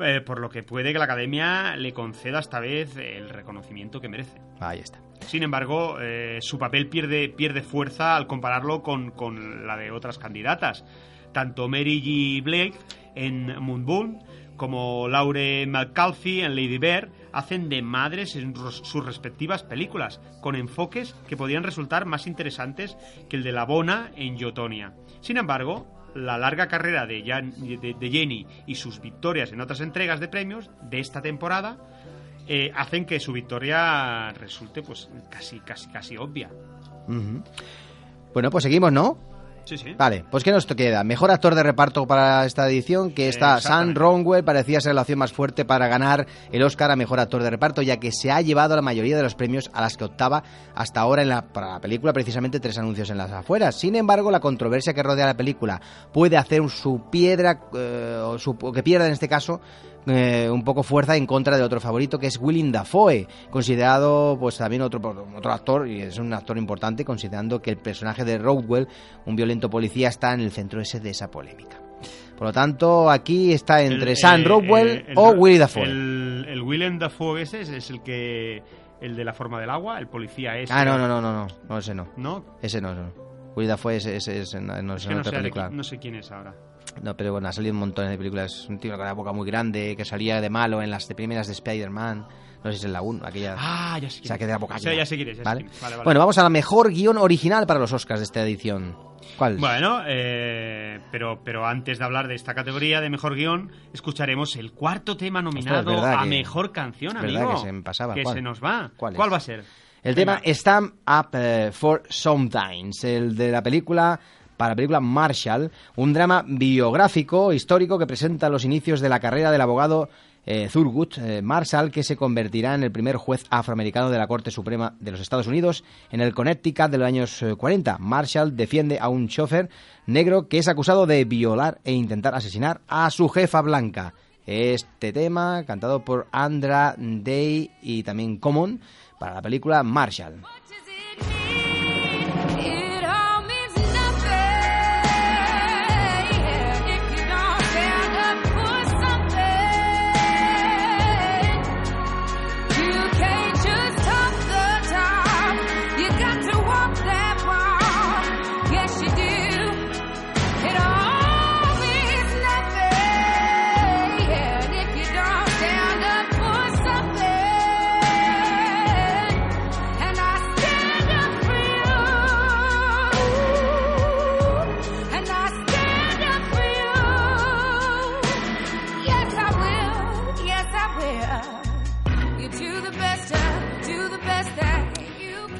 [SPEAKER 8] Eh, por lo que puede que la academia le conceda esta vez el reconocimiento que merece.
[SPEAKER 7] Ahí está.
[SPEAKER 8] Sin embargo, eh, su papel pierde, pierde fuerza al compararlo con, con la de otras candidatas. Tanto Mary G. Blake en Moonboom como Laure McCalfy en Lady Bird hacen de madres en sus respectivas películas, con enfoques que podrían resultar más interesantes que el de la Bona en Yotonia. Sin embargo, la larga carrera de, Jan- de- Jenny y sus victorias en otras entregas de premios de esta temporada eh, hacen que su victoria resulte pues casi casi casi obvia.
[SPEAKER 7] Bueno, pues seguimos, ¿no?
[SPEAKER 8] Sí, sí.
[SPEAKER 7] Vale, pues ¿qué nos queda? Mejor actor de reparto para esta edición, que está Sam. Ronwell, parecía ser la opción más fuerte para ganar el Oscar a Mejor Actor de Reparto, ya que se ha llevado la mayoría de los premios a las que optaba hasta ahora en la, para la película, precisamente tres anuncios en las afueras. Sin embargo, la controversia que rodea la película puede hacer su piedra, eh, o, su- o que pierda en este caso, eh, un poco fuerza en contra de otro favorito que es Willem Dafoe, considerado pues también otro, otro actor, y es un actor importante, considerando que el personaje de Roadwell, un violento policía, está en el centro ese de esa polémica. Por lo tanto, aquí está entre
[SPEAKER 8] El-
[SPEAKER 7] Sam
[SPEAKER 8] eh,
[SPEAKER 7] Rockwell
[SPEAKER 8] eh, el-
[SPEAKER 7] o Willy Dafoe.
[SPEAKER 8] El, el Willem Dafoe ese es, es el que el de la forma del agua, el policía ese.
[SPEAKER 7] Ah, no, no, no, no, no, no, ese no.
[SPEAKER 8] ¿No?
[SPEAKER 7] Ese no, no. Willy Dafoe ese, ese, ese no,
[SPEAKER 8] Es que
[SPEAKER 7] no
[SPEAKER 8] sé,
[SPEAKER 7] película.
[SPEAKER 8] no sé quién es ahora.
[SPEAKER 7] No, pero bueno, ha salido un montón de películas. Un tío con la boca muy grande, que salía de malo en las de primeras de Spider-Man. No sé si es en la 1, aquella.
[SPEAKER 8] Ah, ya sé
[SPEAKER 7] O sea, que de la boca
[SPEAKER 8] Sí, ya sé quién es,
[SPEAKER 7] ¿Vale?
[SPEAKER 8] Vale, vale.
[SPEAKER 7] Bueno, vamos a la mejor guion original para los Oscars de esta edición. ¿Cuál?
[SPEAKER 8] Bueno, eh, pero, pero antes de hablar de esta categoría de mejor guion, escucharemos el cuarto tema nominado
[SPEAKER 7] Ostras,
[SPEAKER 8] a
[SPEAKER 7] que-
[SPEAKER 8] mejor canción, amigo.
[SPEAKER 7] que se me pasaba.
[SPEAKER 8] Que
[SPEAKER 7] ¿Cuál?
[SPEAKER 8] se nos va.
[SPEAKER 7] ¿Cuál es?
[SPEAKER 8] va a ser?
[SPEAKER 7] El tema Stand Up eh, for Sometimes, el de la película para la película Marshall, un drama biográfico histórico que presenta los inicios de la carrera del abogado eh, Thurgood eh, Marshall, que se convertirá en el primer juez afroamericano de la Corte Suprema de los Estados Unidos en el Connecticut de los años eh, 40. Marshall defiende a un chofer negro que es acusado de violar e intentar asesinar a su jefa blanca. Este tema, cantado por Andra Day y también Common, para la película Marshall.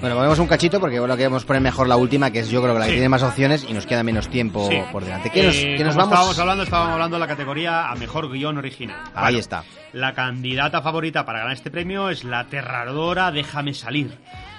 [SPEAKER 7] Bueno, ponemos un cachito porque bueno, queremos poner mejor la última, que es yo creo que la que
[SPEAKER 8] Sí.
[SPEAKER 7] tiene más opciones y nos queda menos tiempo
[SPEAKER 8] Sí.
[SPEAKER 7] por delante. ¿Qué nos, qué nos
[SPEAKER 8] como
[SPEAKER 7] vamos?
[SPEAKER 8] estábamos hablando, estábamos hablando de la categoría a mejor guion original.
[SPEAKER 7] Ahí
[SPEAKER 8] Bueno,
[SPEAKER 7] está.
[SPEAKER 8] La candidata favorita para ganar este premio es la aterradora Déjame salir.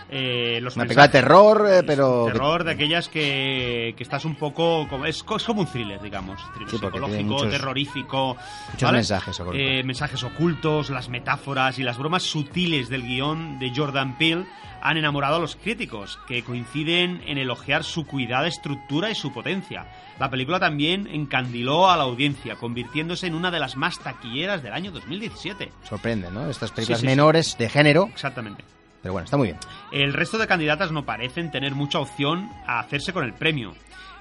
[SPEAKER 8] Eh, los
[SPEAKER 7] Una película de terror, eh, pero...
[SPEAKER 8] terror de aquellas que, que estás un poco como es, es como un thriller digamos thriller
[SPEAKER 7] Sí,
[SPEAKER 8] psicológico
[SPEAKER 7] muchos-
[SPEAKER 8] terrorífico
[SPEAKER 7] muchos mensajes ocultos.
[SPEAKER 8] Eh, mensajes ocultos las metáforas y las bromas sutiles del guion de Jordan Peele han enamorado a los críticos que coinciden en elogiar su cuidada estructura y su potencia la película también encandiló a la audiencia convirtiéndose en una de las más taquilleras del año 2017
[SPEAKER 7] Sorprende, ¿no? Estas películas
[SPEAKER 8] sí, sí.
[SPEAKER 7] menores de género.
[SPEAKER 8] exactamente
[SPEAKER 7] Pero bueno, está muy bien.
[SPEAKER 8] el resto de candidatas no parecen tener mucha opción a hacerse con el premio.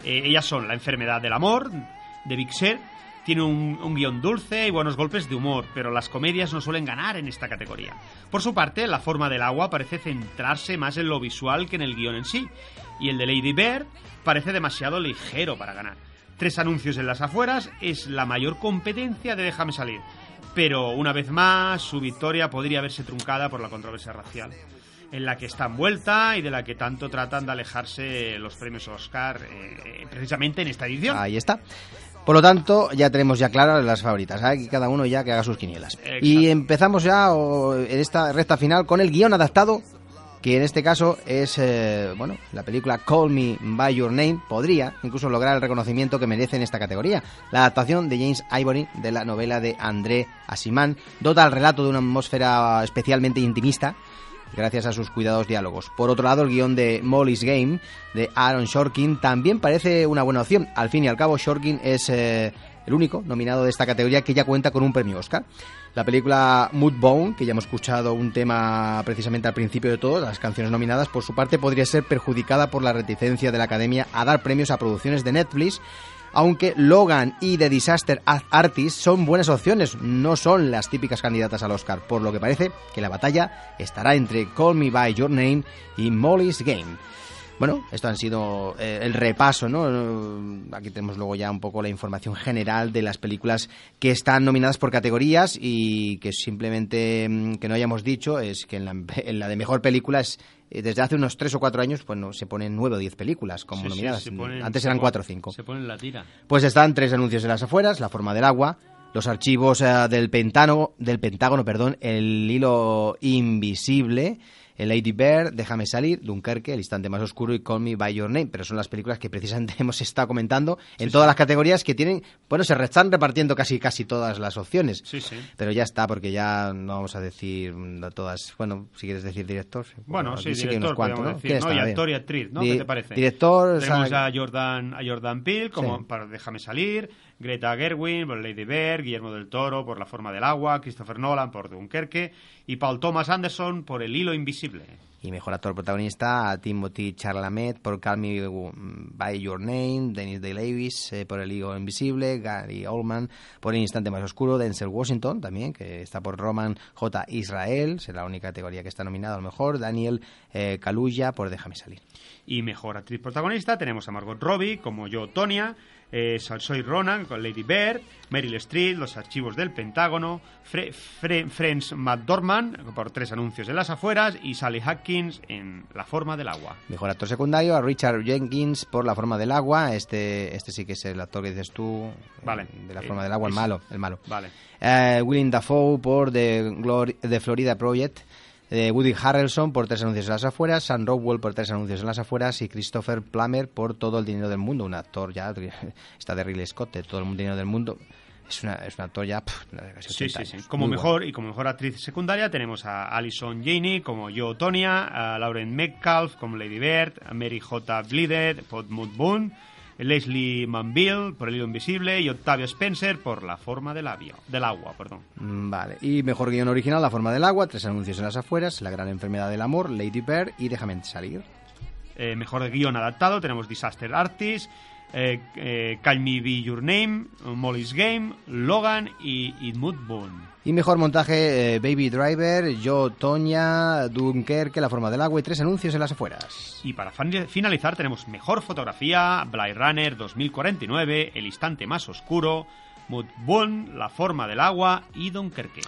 [SPEAKER 8] Eh, ellas son La enfermedad del amor, de Sur, tiene un, un guion dulce y buenos golpes de humor, pero las comedias no suelen ganar en esta categoría. Por su parte, La forma del agua parece centrarse más en lo visual que en el guion en sí, y el de Lady Bird parece demasiado ligero para ganar. Tres anuncios en las afueras es la mayor competencia de Déjame salir, pero una vez más su victoria podría verse truncada por la controversia racial en la que está envuelta y de la que tanto tratan de alejarse los premios Oscar eh, precisamente en esta edición.
[SPEAKER 7] Ahí está. Por lo tanto, ya tenemos ya claras las favoritas. Aquí cada uno ya que haga sus quinielas.
[SPEAKER 8] Exacto.
[SPEAKER 7] Y empezamos ya o, en esta recta final con el guion adaptado, que en este caso es, eh, bueno, la película Call Me By Your Name. Podría incluso lograr el reconocimiento que merece en esta categoría. La adaptación de James Ivory de la novela de André Asimán dota al relato de una atmósfera especialmente intimista gracias a sus cuidados diálogos. Por otro lado, el guion de Molly's Game de Aaron Shorkin también parece una buena opción. Al fin y al cabo, Shorkin es eh, el único nominado de esta categoría que ya cuenta con un premio Oscar. La película Moodbone, que ya hemos escuchado un tema precisamente al principio de todo, las canciones nominadas, por su parte podría ser perjudicada por la reticencia de la Academia a dar premios a producciones de Netflix aunque Logan y The Disaster Artist son buenas opciones, no son las típicas candidatas al Oscar, por lo que parece que la batalla estará entre Call Me By Your Name y Molly's Game. Bueno, esto han sido eh, el repaso, ¿no? Aquí tenemos luego ya un poco la información general de las películas que están nominadas por categorías y que simplemente mm, que no hayamos dicho es que en la, en la de mejor película es eh, desde hace unos tres o cuatro años pues no, se ponen nueve o diez películas como
[SPEAKER 8] Sí,
[SPEAKER 7] nominadas.
[SPEAKER 8] ponen-
[SPEAKER 7] Antes eran
[SPEAKER 8] pon-
[SPEAKER 7] cuatro o cinco.
[SPEAKER 8] Se ponen la tira.
[SPEAKER 7] Pues están tres anuncios en las afueras, la forma del agua, los archivos eh, del Pentágono, del Pentágono, perdón, el hilo invisible, el Lady Bear, Déjame salir, Dunkerque, El instante más oscuro y Call Me by Your Name, pero son las películas que precisamente hemos estado comentando en todas las categorías que tienen, bueno, se están repartiendo casi casi todas las opciones.
[SPEAKER 8] Sí, sí.
[SPEAKER 7] Pero ya está, porque ya no vamos a decir todas. Bueno, si quieres decir director.
[SPEAKER 8] Bueno,
[SPEAKER 7] aquí
[SPEAKER 8] sí, director,
[SPEAKER 7] unos cuantos,
[SPEAKER 8] podríamos
[SPEAKER 7] ¿no?
[SPEAKER 8] decir,
[SPEAKER 7] ¿Quién
[SPEAKER 8] ¿no?
[SPEAKER 7] está?
[SPEAKER 8] Y actor y actriz, ¿no?
[SPEAKER 7] Di-
[SPEAKER 8] ¿Qué te parece?
[SPEAKER 7] Director,
[SPEAKER 8] Tenemos
[SPEAKER 7] o sea,
[SPEAKER 8] a Jordan, a Jordan Peele como para Déjame salir, Greta Gerwig por Lady Bird, Guillermo del Toro por La forma del agua, Christopher Nolan por Dunkerque y Paul Thomas Anderson por El hilo invisible.
[SPEAKER 7] Y mejor actor protagonista a Timothy Charlamet por Call Me By Your Name, Dennis Day-Lewis eh, por El Higo Invisible, Gary Oldman por El Instante Más Oscuro, Denzel Washington también, que está por Roman J. Israel, será la única categoría que está nominada a lo mejor, Daniel eh, Kaluuya por Déjame Salir.
[SPEAKER 8] Y mejor actriz protagonista tenemos a Margot Robbie como yo, Tonya, eh, Saoirse Ronan con Lady Bird, Meryl Streep, Los archivos del Pentágono, Fre Fre Friends McDormand por tres anuncios en las afueras y Sally Hawkins en La forma del agua.
[SPEAKER 7] Mejor actor secundario a Richard Jenkins por La Forma del Agua, este, este sí que es el actor que dices tú, eh,
[SPEAKER 8] Vale.
[SPEAKER 7] de La
[SPEAKER 8] Eh,
[SPEAKER 7] Forma del Agua, el malo, el malo.
[SPEAKER 8] Vale.
[SPEAKER 7] Eh, Willem Dafoe por The Florida Project. Eh, Woody Harrelson por tres anuncios en las afueras, Sam Rockwell por tres anuncios en las afueras y Christopher Plummer por todo el dinero del mundo. Un actor ya, está de Ridley Scott, de todo el dinero del mundo. Es, una, es un actor ya pff, casi
[SPEAKER 8] Sí,
[SPEAKER 7] 80
[SPEAKER 8] sí, sí.
[SPEAKER 7] años.
[SPEAKER 8] Como
[SPEAKER 7] Muy
[SPEAKER 8] mejor y como mejor actriz secundaria tenemos a Alison Janey como yo Tonya, a Lauren Metcalf como Lady Bird, a Mary J. Bleeded por Mood Boone, Leslie Manville por El hilo invisible y Octavia Spencer por La forma del, avio- del agua, perdón.
[SPEAKER 7] Mm, Vale, y mejor guion original, La Forma del Agua, tres anuncios en las afueras, La Gran Enfermedad del Amor, Lady Bird y Déjame salir.
[SPEAKER 8] Eh, mejor guion adaptado tenemos Disaster Artist, eh, eh, Call Me Be Your Name, Molly's Game, Logan y, Boone.
[SPEAKER 7] Y mejor montaje, eh, Baby Driver, Yo, Tonya, Dunkerque, La Forma del Agua y tres anuncios en las afueras.
[SPEAKER 8] Y para finalizar tenemos Mejor Fotografía, Blade Runner 2049, El Instante Más Oscuro, Mood Boone, La Forma del Agua y Dunkerque.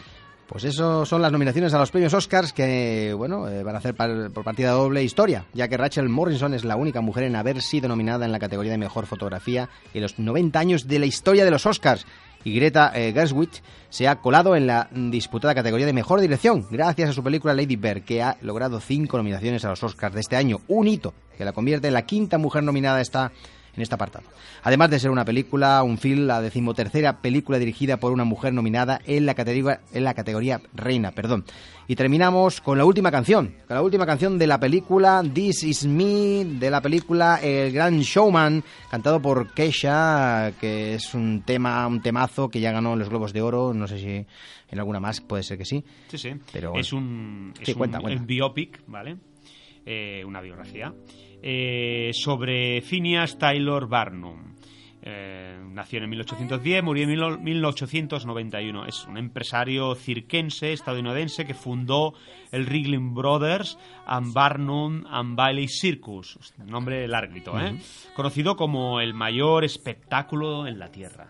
[SPEAKER 7] Pues eso son las nominaciones a los premios Oscars que, bueno, eh, van a hacer por partida doble historia, ya que Rachel Morrison es la única mujer en haber sido nominada en la categoría de mejor fotografía en los 90 años de la historia de los Oscars. Y Greta eh, se ha colado en la disputada categoría de mejor dirección, gracias a su película Lady Bird, que ha logrado cinco nominaciones a los Oscars de este año, un hito que la convierte en la quinta mujer nominada a esta en este apartado. Además de ser una película, un film, la decimotercera película dirigida por una mujer nominada en la categoría, en la categoría reina, perdón. Y terminamos con la última canción, con la última canción de la película This Is Me, de la película El Gran Showman, cantado por Kesha, que es un tema, un temazo que ya ganó en los Globos de Oro, no sé si en alguna más, puede ser que sí.
[SPEAKER 8] Sí, sí.
[SPEAKER 7] Pero
[SPEAKER 8] es un, es
[SPEAKER 7] Sí,
[SPEAKER 8] un-
[SPEAKER 7] cuenta, cuenta.
[SPEAKER 8] un biopic, ¿vale? Eh, una biografía. eh, sobre Phineas Taylor Barnum. Eh, nació en 1810, murió en mil- 1891. Es un empresario cirquense estadounidense que fundó el Ringling Brothers and Barnum and Bailey Circus. Nombre larguito, ¿eh? Conocido como el mayor espectáculo en la Tierra.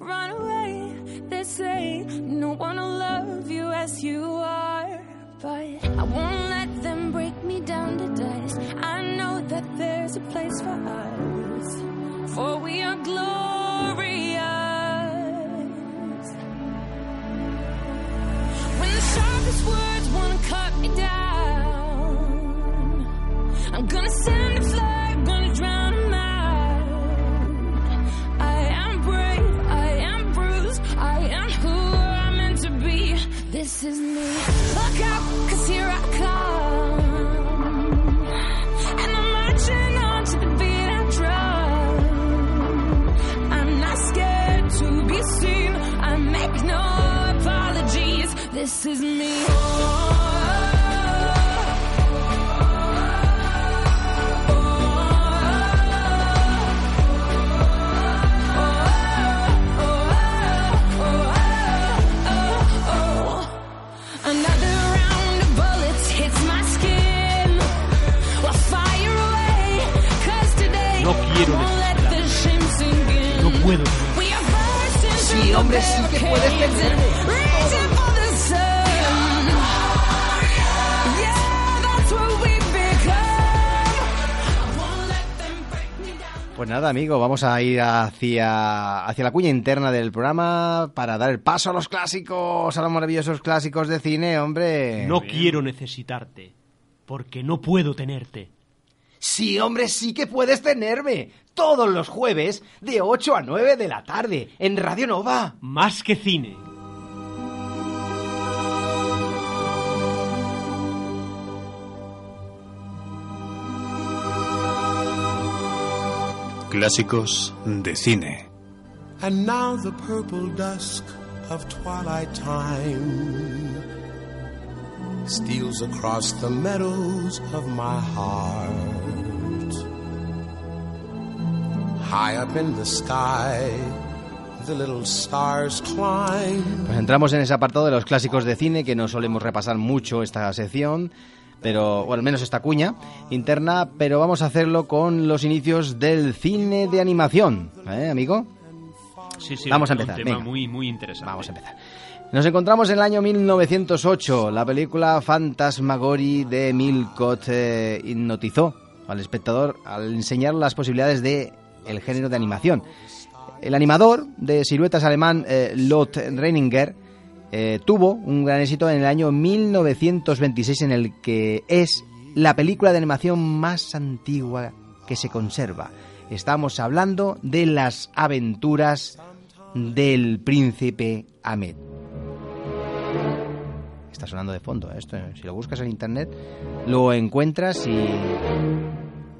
[SPEAKER 4] Run away, they say no one will love you as you are. I won't let them break me down to dust. I know that there's a place for us, for we are glorious. When the sharpest words wanna cut me down, I'm gonna send a flag, gonna drown 'em out. I am brave, I am bruised, I am who I'm meant to be. This is me. This is me. Another round of bullets hits my skin. While fire away
[SPEAKER 17] No puedo.
[SPEAKER 7] Sí, hombre, sí que puedes tenerme. Pues nada, amigo, vamos a ir hacia, hacia la cuña interna del programa para dar el paso a los clásicos, a los maravillosos clásicos de cine, hombre.
[SPEAKER 17] No quiero necesitarte, porque no puedo tenerte.
[SPEAKER 7] Sí, hombre, sí que puedes tenerme. Todos los jueves, de 8 a 9 de la tarde, en Radio Nova.
[SPEAKER 17] Más que cine.
[SPEAKER 1] Clásicos de cine.
[SPEAKER 18] And now the purple dusk of twilight time steals across the meadows of my heart. High up in the sky, the little stars climb.
[SPEAKER 7] Pues entramos en ese apartado de los clásicos de cine que no solemos repasar mucho esta sección, pero o al menos esta cuña interna, pero vamos a hacerlo con los inicios del cine de animación, ¿eh, amigo?
[SPEAKER 8] Sí, sí,
[SPEAKER 7] Vamos a
[SPEAKER 8] un
[SPEAKER 7] empezar,
[SPEAKER 8] tema
[SPEAKER 7] venga.
[SPEAKER 8] muy, muy interesante.
[SPEAKER 7] Vamos a empezar. Nos encontramos en el año 1908. La película Fantasmagory de Milcott eh, hipnotizó al espectador al enseñar las posibilidades de el género de animación. El animador de siluetas alemán eh, Lot Reininger eh, tuvo un gran éxito en el año 1926 en el que es la película de animación más antigua que se conserva. Estamos hablando de las aventuras del príncipe Ahmed. Está sonando de fondo ¿eh? esto. Si lo buscas en internet, lo encuentras y,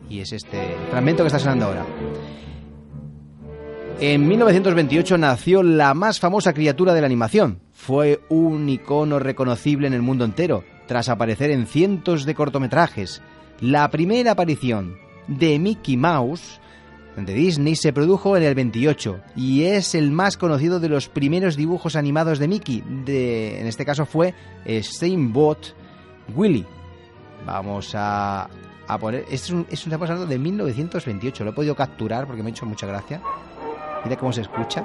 [SPEAKER 7] y es este fragmento que está sonando ahora. En 1928 nació la más famosa criatura de la animación. Fue un icono reconocible en el mundo entero, tras aparecer en cientos de cortometrajes. La primera aparición de Mickey Mouse de Disney se produjo en el 28 y es el más conocido de los primeros dibujos animados de Mickey. De, en este caso fue Steamboat Willie. Vamos a, a poner. Este es un, es un de 1928. Lo he podido capturar porque me ha hecho mucha gracia. Mira cómo se escucha.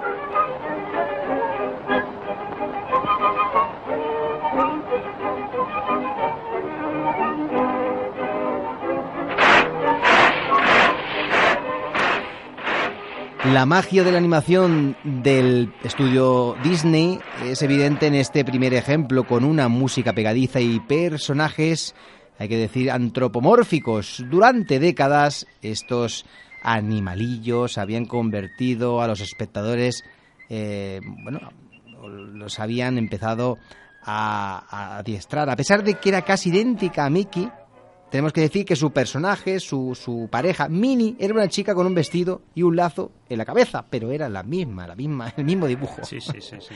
[SPEAKER 7] La magia de la animación del estudio Disney es evidente en este primer ejemplo, con una música pegadiza y personajes, hay que decir, antropomórficos. Durante décadas, estos animalillos habían convertido a los espectadores, eh, bueno, los habían empezado a, adiestrar. A pesar de que era casi idéntica a Mickey, tenemos que decir que su personaje, su, su pareja, Minnie, era una chica con un vestido y un lazo en la cabeza, pero era la misma, la misma, el mismo dibujo.
[SPEAKER 8] Sí, sí, sí. sí.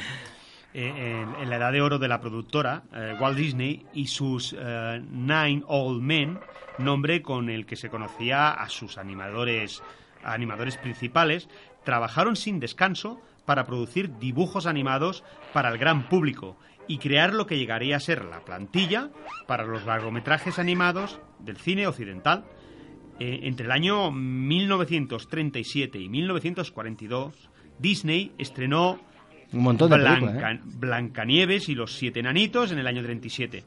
[SPEAKER 8] En, en la edad de oro de la productora, eh, Walt Disney y sus eh, Nine Old Men, nombre con el que se conocía a sus animadores, animadores principales, trabajaron sin descanso para producir dibujos animados para el gran público y crear lo que llegaría a ser la plantilla para los largometrajes animados del cine occidental. Eh, entre el año 1937 y 1942, Disney estrenó
[SPEAKER 7] Un montón de
[SPEAKER 8] Blanca-
[SPEAKER 7] películas, ¿eh?
[SPEAKER 8] Blancanieves y los siete enanitos en el año 37.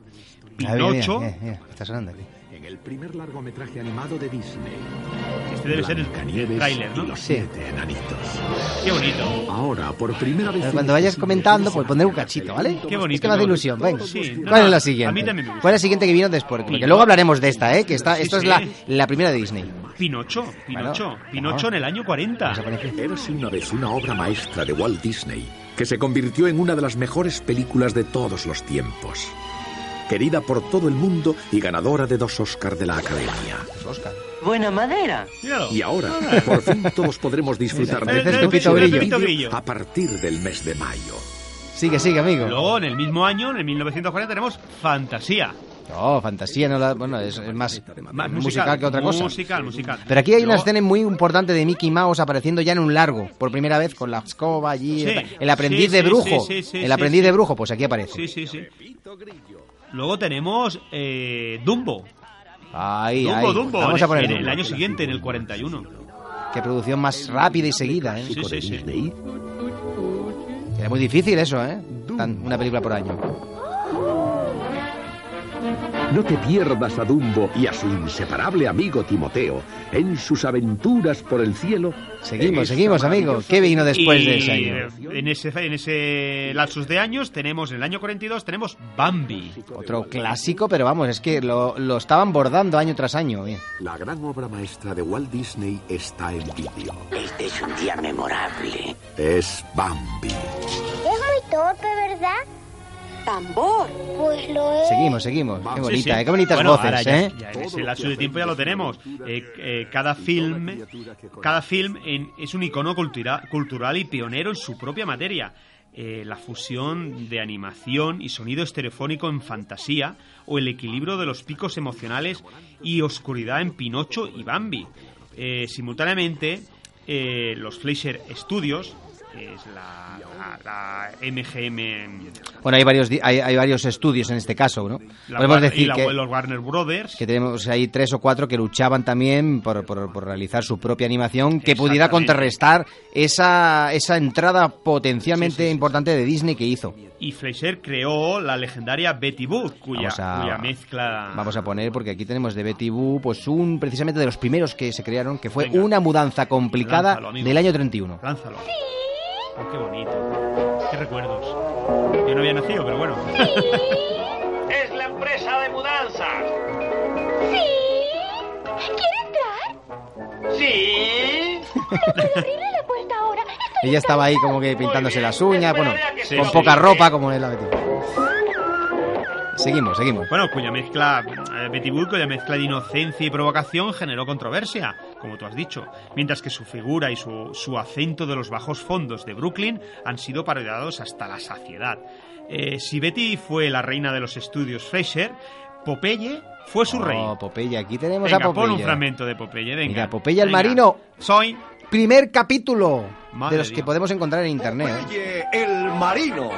[SPEAKER 7] Mira, mira,
[SPEAKER 8] Pinocho,
[SPEAKER 7] mira, mira, está sonando aquí.
[SPEAKER 19] En el primer largometraje animado de Disney.
[SPEAKER 8] este debe ser el, tráiler,
[SPEAKER 19] y
[SPEAKER 8] ¿no?
[SPEAKER 19] los siete enanitos.
[SPEAKER 8] Qué bonito.
[SPEAKER 19] Ahora, por primera vez.
[SPEAKER 7] Pero cuando vayas comentando, pues poner un cachito, ¿vale?
[SPEAKER 8] Qué bonito,
[SPEAKER 7] Es que me hace ilusión. Venga.
[SPEAKER 8] Sí, no,
[SPEAKER 7] ¿Cuál
[SPEAKER 8] no,
[SPEAKER 7] es la
[SPEAKER 8] a
[SPEAKER 7] siguiente?
[SPEAKER 8] mí también me gusta.
[SPEAKER 7] ¿Cuál es la siguiente que vino después? Porque
[SPEAKER 8] Pinocho.
[SPEAKER 7] luego hablaremos de esta, ¿eh? Que está,
[SPEAKER 8] Sí,
[SPEAKER 7] esto
[SPEAKER 8] sí.
[SPEAKER 7] es la, la primera de Disney.
[SPEAKER 8] Pinocho, Pinocho,
[SPEAKER 7] Bueno,
[SPEAKER 8] Pinocho
[SPEAKER 7] no.
[SPEAKER 8] en el año 40.
[SPEAKER 19] Érase una vez una obra maestra de Walt Disney que se convirtió en una de las mejores películas de todos los tiempos. Querida por todo el mundo y ganadora de dos Oscars de la Academia.
[SPEAKER 20] Buena madera.
[SPEAKER 19] Y ahora, por fin todos podremos disfrutar de este
[SPEAKER 7] Pepito. Grillo.
[SPEAKER 19] a partir del mes de mayo.
[SPEAKER 7] Sigue, sigue, amigo.
[SPEAKER 8] Luego, en el mismo año, en el 1940, tenemos Fantasía.
[SPEAKER 7] No, fantasía, no la- bueno, es, es más,
[SPEAKER 8] Más
[SPEAKER 7] musical, que otra cosa.
[SPEAKER 8] Musical, musical.
[SPEAKER 7] Pero aquí hay una escena muy importante de Mickey Mouse apareciendo ya en un largo, por primera vez con la escoba allí.
[SPEAKER 8] Sí,
[SPEAKER 7] el aprendiz
[SPEAKER 8] sí,
[SPEAKER 7] de brujo.
[SPEAKER 8] sí, sí, sí,
[SPEAKER 7] el aprendiz
[SPEAKER 8] sí.
[SPEAKER 7] de brujo, pues aquí aparece.
[SPEAKER 8] Sí, sí, sí. Luego tenemos eh, Dumbo.
[SPEAKER 7] Ahí,
[SPEAKER 8] Dumbo,
[SPEAKER 7] ahí.
[SPEAKER 8] Dumbo.
[SPEAKER 7] Vamos
[SPEAKER 8] en-
[SPEAKER 7] a poner
[SPEAKER 8] en
[SPEAKER 7] Dumbo.
[SPEAKER 8] el año siguiente, en el 41.
[SPEAKER 7] qué producción más rápida y seguida, ¿eh?
[SPEAKER 8] Sí, sí, sí.
[SPEAKER 19] Disney.
[SPEAKER 7] Era muy difícil eso, ¿eh? Tan- una película por año.
[SPEAKER 19] No te pierdas a Dumbo y a su inseparable amigo Timoteo en sus aventuras por el cielo.
[SPEAKER 7] Seguimos, seguimos, amigo.
[SPEAKER 19] maravillosa-
[SPEAKER 7] ¿Qué vino después de ese año?
[SPEAKER 8] eh, En ese, en ese lapsus de años tenemos, en el año 42, tenemos Bambi.
[SPEAKER 7] Otro clásico, pero vamos, es que lo, lo estaban bordando año tras año. bien.
[SPEAKER 19] La gran obra maestra de Walt Disney está en vídeo.
[SPEAKER 20] Este es un día memorable.
[SPEAKER 19] Es Bambi.
[SPEAKER 4] Es muy torpe, ¿verdad? Tambor. Pues lo es.
[SPEAKER 7] Seguimos, seguimos. Qué bonita,
[SPEAKER 8] sí.
[SPEAKER 7] ¿eh? Qué bonitas
[SPEAKER 8] Bueno,
[SPEAKER 7] voces,
[SPEAKER 8] ahora ya,
[SPEAKER 7] ¿eh?
[SPEAKER 8] ya en ese lapso de tiempo ya lo tenemos. Eh, eh, cada film, cada film en- es un icono cultura- cultural y pionero en su propia materia. Eh, la fusión de animación y sonido estereofónico en fantasía o el equilibrio de los picos emocionales y oscuridad en Pinocho y Bambi. Eh, simultáneamente, eh, los Fleischer Studios, que es la, la- la MGM
[SPEAKER 7] Bueno, hay varios, hay, hay varios estudios en este caso, ¿no?
[SPEAKER 8] la
[SPEAKER 7] Podemos
[SPEAKER 8] War- y
[SPEAKER 7] decir
[SPEAKER 8] la-
[SPEAKER 7] que,
[SPEAKER 8] los Warner Brothers.
[SPEAKER 7] que tenemos ahí tres o cuatro que luchaban también por, por- por realizar su propia animación que pudiera contrarrestar esa, esa entrada potencialmente importante de Disney que hizo.
[SPEAKER 8] Y Fleischer creó la legendaria Betty Boop, cuya,
[SPEAKER 7] a-
[SPEAKER 8] cuya mezcla...
[SPEAKER 7] Vamos a poner, porque aquí tenemos de Betty Boo, pues un precisamente de los primeros que se crearon, que fue
[SPEAKER 8] Venga.
[SPEAKER 7] una mudanza complicada
[SPEAKER 8] Lánzalo,
[SPEAKER 7] del año 31.
[SPEAKER 8] Lánzalo. Oh, qué bonito. Qué recuerdos. Yo no había nacido, pero bueno.
[SPEAKER 21] Es la empresa de mudanzas.
[SPEAKER 4] ¿Quiere entrar?
[SPEAKER 21] Sí.
[SPEAKER 4] Abrirle la puerta ahora.
[SPEAKER 7] Ella estaba ahí como que pintándose las uñas, bueno,
[SPEAKER 8] Sí,
[SPEAKER 7] con
[SPEAKER 8] sí.
[SPEAKER 7] poca ropa como es la Betty. Seguimos, seguimos.
[SPEAKER 8] Bueno, cuya mezcla, eh, Betty Boop, cuya mezcla de inocencia y provocación generó controversia, como tú has dicho, mientras que su figura y su, su acento de los bajos fondos de Brooklyn han sido parodiados hasta la saciedad. Eh, si Betty fue la reina de los estudios Fleischer, Popeye fue su rey.
[SPEAKER 7] Oh, Popeye, aquí tenemos
[SPEAKER 8] Venga,
[SPEAKER 7] a Popeye.
[SPEAKER 8] pon un fragmento de Popeye, venga.
[SPEAKER 7] Mira, Popeye el
[SPEAKER 8] Venga.
[SPEAKER 7] marino.
[SPEAKER 8] Soy
[SPEAKER 7] Primer capítulo
[SPEAKER 8] Madre
[SPEAKER 7] de los
[SPEAKER 8] de
[SPEAKER 7] que
[SPEAKER 8] Dios.
[SPEAKER 7] podemos encontrar en internet. ¿eh?
[SPEAKER 9] Popeye el marino.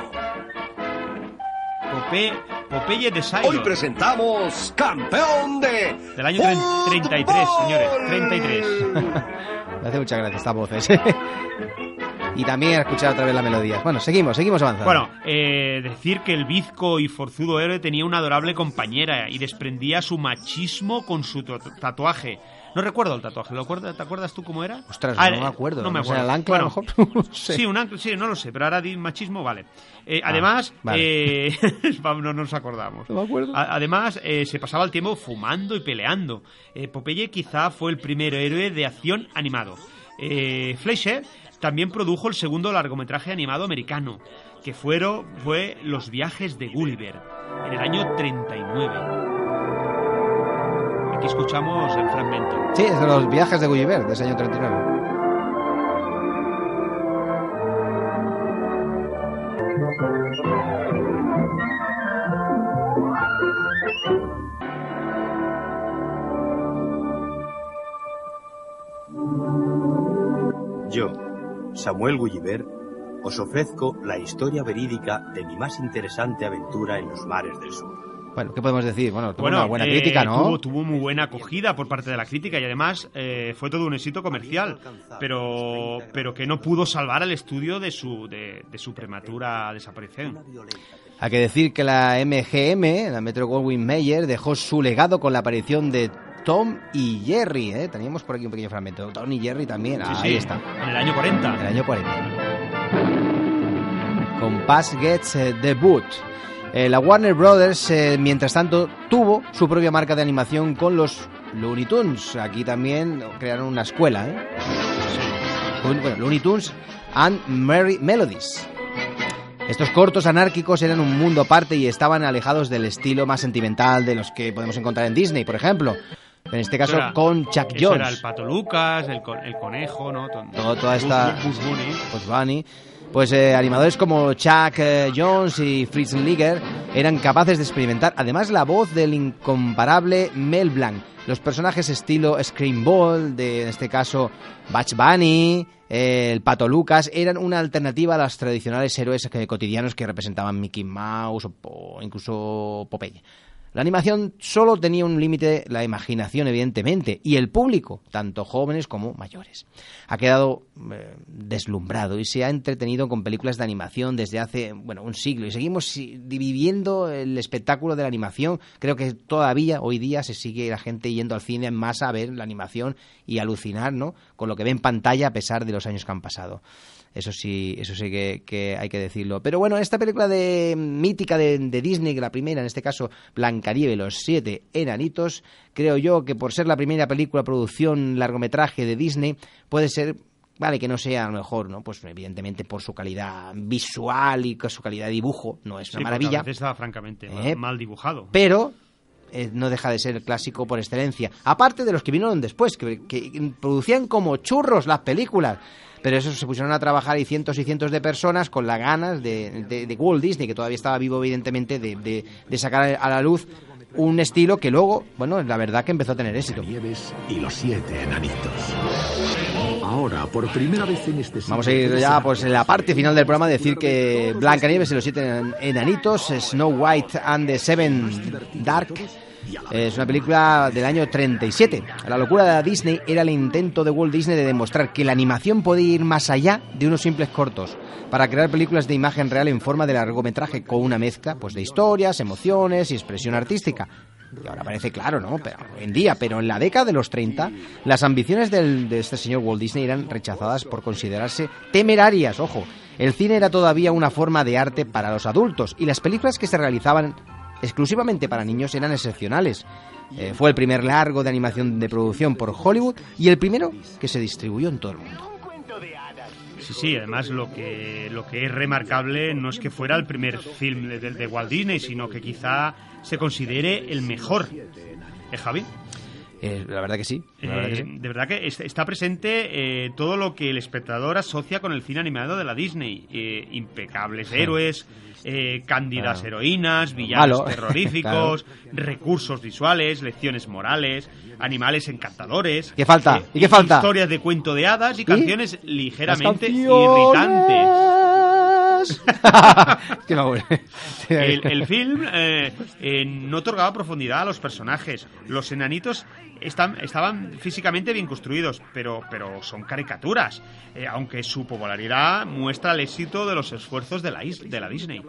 [SPEAKER 8] Pope- Popeye de
[SPEAKER 9] Hoy
[SPEAKER 8] Cylon.
[SPEAKER 9] presentamos campeón de
[SPEAKER 8] Del año tre- 33, señores, 33.
[SPEAKER 7] Me hace mucha gracia esta voz. ¿eh? y también escuchar otra vez la melodía. Bueno, seguimos, seguimos avanzando.
[SPEAKER 8] Bueno, eh, decir que el bizco y forzudo héroe tenía una adorable compañera y desprendía su machismo con su tatu- tatuaje. No recuerdo el tatuaje, ¿lo acuerdas, ¿te acuerdas tú cómo era?
[SPEAKER 7] Ostras,
[SPEAKER 8] Ah,
[SPEAKER 7] no
[SPEAKER 8] eh,
[SPEAKER 7] me acuerdo.
[SPEAKER 8] No me
[SPEAKER 7] ¿No será
[SPEAKER 8] acuerdo.
[SPEAKER 7] el ancla, a lo
[SPEAKER 8] Bueno,
[SPEAKER 7] mejor? No sé.
[SPEAKER 8] Sí, un ancla, sí, no lo sé, pero ahora di machismo, vale. Eh,
[SPEAKER 7] Ah,
[SPEAKER 8] además,
[SPEAKER 7] vale.
[SPEAKER 8] eh, no nos acordamos.
[SPEAKER 7] No me acuerdo.
[SPEAKER 8] A- Además, eh, se pasaba el tiempo fumando y peleando. Eh, Popeye quizá fue el primer héroe de acción animado. Eh, Fleischer también produjo el segundo largometraje animado americano, que fueron, fue Los viajes de Gulliver, en el año 39. Aquí escuchamos el fragmento.
[SPEAKER 7] Sí, es de los viajes de Gulliver, de ese año 39.
[SPEAKER 22] Yo, Samuel Gulliver, os ofrezco la historia verídica de mi más interesante aventura en los mares del sur.
[SPEAKER 7] Bueno, ¿qué podemos decir? Bueno, tuvo
[SPEAKER 8] Bueno,
[SPEAKER 7] una buena
[SPEAKER 8] eh,
[SPEAKER 7] crítica, ¿no?
[SPEAKER 8] Tuvo, tuvo muy buena acogida por parte de la crítica y además eh, fue todo un éxito comercial, pero, pero que no pudo salvar al estudio de su, de, de su prematura desaparición.
[SPEAKER 7] Hay que decir que la MGM, la Metro Goldwyn Mayer, dejó su legado con la aparición de Tom y Jerry, ¿eh? Teníamos por aquí un pequeño fragmento. Tom y Jerry también,
[SPEAKER 8] Sí,
[SPEAKER 7] ahí
[SPEAKER 8] sí,
[SPEAKER 7] está.
[SPEAKER 8] En el año 40.
[SPEAKER 7] En el año 40. Con Pass Gets eh, Debut. Eh, la Warner Brothers, eh, mientras tanto, tuvo su propia marca de animación con los Looney Tunes. Aquí también crearon una escuela, ¿eh? Bueno, Looney Tunes and Merry Melodies. Estos cortos anárquicos eran un mundo aparte y estaban alejados del estilo más sentimental de los que podemos encontrar en Disney, por ejemplo. En este caso,
[SPEAKER 8] era-
[SPEAKER 7] con Chuck
[SPEAKER 8] eso era el
[SPEAKER 7] Jones.
[SPEAKER 8] Pato Lucas, el, con- el conejo, ¿no? Todo-
[SPEAKER 7] toda esta
[SPEAKER 8] Bugs Bunny.
[SPEAKER 7] Bugs Bunny. Pues eh, animadores como Chuck eh, Jones y Fritz Liger eran capaces de experimentar además la voz del incomparable Mel Blanc. Los personajes estilo Scream Ball, de en este caso Batch Bunny, eh, el Pato Lucas, eran una alternativa a los tradicionales héroes cotidianos que representaban Mickey Mouse o, o incluso Popeye. La animación solo tenía un límite, la imaginación, evidentemente, y el público, tanto jóvenes como mayores. Ha quedado eh, deslumbrado y se ha entretenido con películas de animación desde hace, bueno, un siglo. Y seguimos dividiendo el espectáculo de la animación. Creo que todavía, hoy día, se sigue la gente yendo al cine en masa a ver la animación y alucinar, ¿no? Con lo que ve en pantalla a pesar de los años que han pasado. Eso sí, eso sí que, que hay que decirlo. Pero bueno, esta película de mítica de, de Disney, que la primera, en este caso, Blancanieves, los siete enanitos, creo yo que por ser la primera película producción largometraje de Disney, puede ser Vale, que no sea a lo mejor, ¿no? Pues evidentemente por su calidad visual y su calidad de dibujo, no es una maravilla.
[SPEAKER 8] Está francamente
[SPEAKER 7] Eh,
[SPEAKER 8] mal dibujado.
[SPEAKER 7] Pero eh, no deja de ser clásico por excelencia. Aparte de los que vinieron después, que, producían como churros las películas. Pero esos se pusieron a trabajar y cientos y cientos de personas con las ganas de, de- Walt Disney, que todavía estaba vivo, evidentemente, de, de- sacar a la luz un estilo que luego, bueno, la verdad que empezó a tener éxito.
[SPEAKER 19] Y los siete. Este
[SPEAKER 7] Vamos a ir ya pues en la parte final del programa decir que Blancanieves y los siete enan- enanitos, Snow White and the Seven Dark, es una película del año 37. La locura de Disney era el intento de Walt Disney de demostrar que la animación podía ir más allá de unos simples cortos, para crear películas de imagen real en forma de largometraje con una mezcla pues de historias, emociones y expresión artística. Y ahora parece claro, ¿no? Pero en día, pero en la década de los 30, las ambiciones del- de este señor Walt Disney eran rechazadas por considerarse temerarias, ojo. El cine era todavía una forma de arte para los adultos y las películas que se realizaban exclusivamente para niños eran excepcionales. Eh, fue el primer largo de animación de producción por Hollywood y el primero que se distribuyó en todo el mundo.
[SPEAKER 8] Sí, sí, además lo que, lo que es remarcable no es que fuera el primer film de, de Walt Disney, sino que quizá se considere el mejor. ¿Eh, Javi?
[SPEAKER 7] Eh, la verdad que sí. la verdad que
[SPEAKER 8] Eh,
[SPEAKER 7] sí.
[SPEAKER 8] De verdad que es- está presente eh, todo lo que el espectador asocia con el cine animado de la Disney. Impecables
[SPEAKER 7] Sí.
[SPEAKER 8] héroes, eh, cándidas
[SPEAKER 7] Claro.
[SPEAKER 8] heroínas, villanos
[SPEAKER 7] Malo.
[SPEAKER 8] terroríficos, recursos visuales, lecciones morales, animales encantadores.
[SPEAKER 7] ¿Qué falta?
[SPEAKER 8] eh,
[SPEAKER 7] ¿Y qué falta?
[SPEAKER 8] Historias de cuento de hadas y canciones ligeramente irritantes. El, el film eh, eh, no otorgaba profundidad a los personajes. Los enanitos están, estaban físicamente bien construidos, pero, pero son caricaturas. Eh, aunque su popularidad muestra el éxito de los esfuerzos de la, is- de la Disney.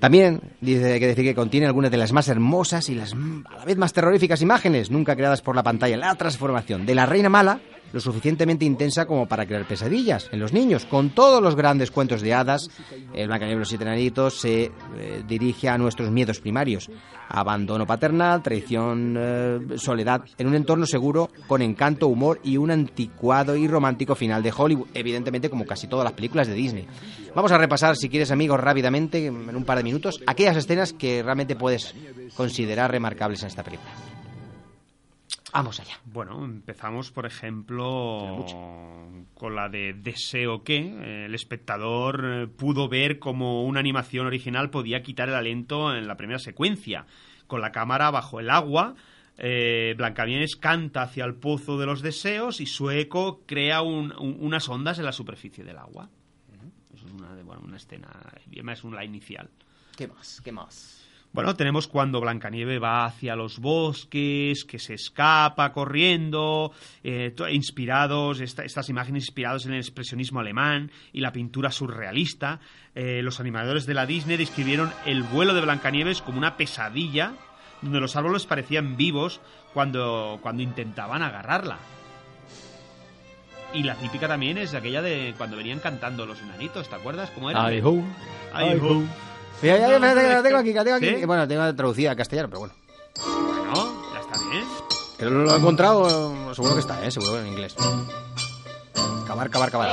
[SPEAKER 7] También dice que decir que contiene algunas de las más hermosas y las a la vez más terroríficas imágenes nunca creadas por la pantalla. La transformación de la reina mala, lo suficientemente intensa como para crear pesadillas en los niños. Con todos los grandes cuentos de hadas, el Blancanieves y los siete enanitos se eh, dirige a nuestros miedos primarios. Abandono paternal, traición, eh, soledad, en un entorno seguro, con encanto, humor y un anticuado y romántico final de Hollywood. Evidentemente, como casi todas las películas de Disney. Vamos a repasar, si quieres, amigos, rápidamente, en un par de minutos, aquellas escenas que realmente puedes considerar remarcables en esta película. Vamos allá.
[SPEAKER 8] Bueno, empezamos, por ejemplo, con la de Deseo que. Eh, El espectador eh, pudo ver cómo una animación original podía quitar el aliento en la primera secuencia. Con la cámara bajo el agua, eh, Blancanieves canta hacia el pozo de los deseos y su eco crea un- un- unas ondas en la superficie del agua. Eso es una, bueno, una escena, es una inicial.
[SPEAKER 7] ¿Qué más? ¿Qué más?
[SPEAKER 8] Bueno, tenemos cuando Blancanieve va hacia los bosques, que se escapa corriendo, eh, inspirados, esta- estas imágenes inspiradas en el expresionismo alemán y la pintura surrealista. Eh, los animadores de la Disney describieron el vuelo de Blancanieves como una pesadilla, donde los árboles parecían vivos cuando, cuando intentaban agarrarla. Y la típica también es aquella de cuando venían cantando los enanitos, ¿te acuerdas? ¿Cómo era?
[SPEAKER 7] Ho.
[SPEAKER 8] Ho.
[SPEAKER 7] Mira, ya, espérate, que la tengo aquí, que la tengo aquí.
[SPEAKER 8] ¿Sí?
[SPEAKER 7] Bueno, tengo traducida a castellano, pero bueno.
[SPEAKER 8] Bueno, ya está bien.
[SPEAKER 7] Pero lo he encontrado, seguro que está, ¿eh? Seguro en inglés. Cavar, cavar, cavar.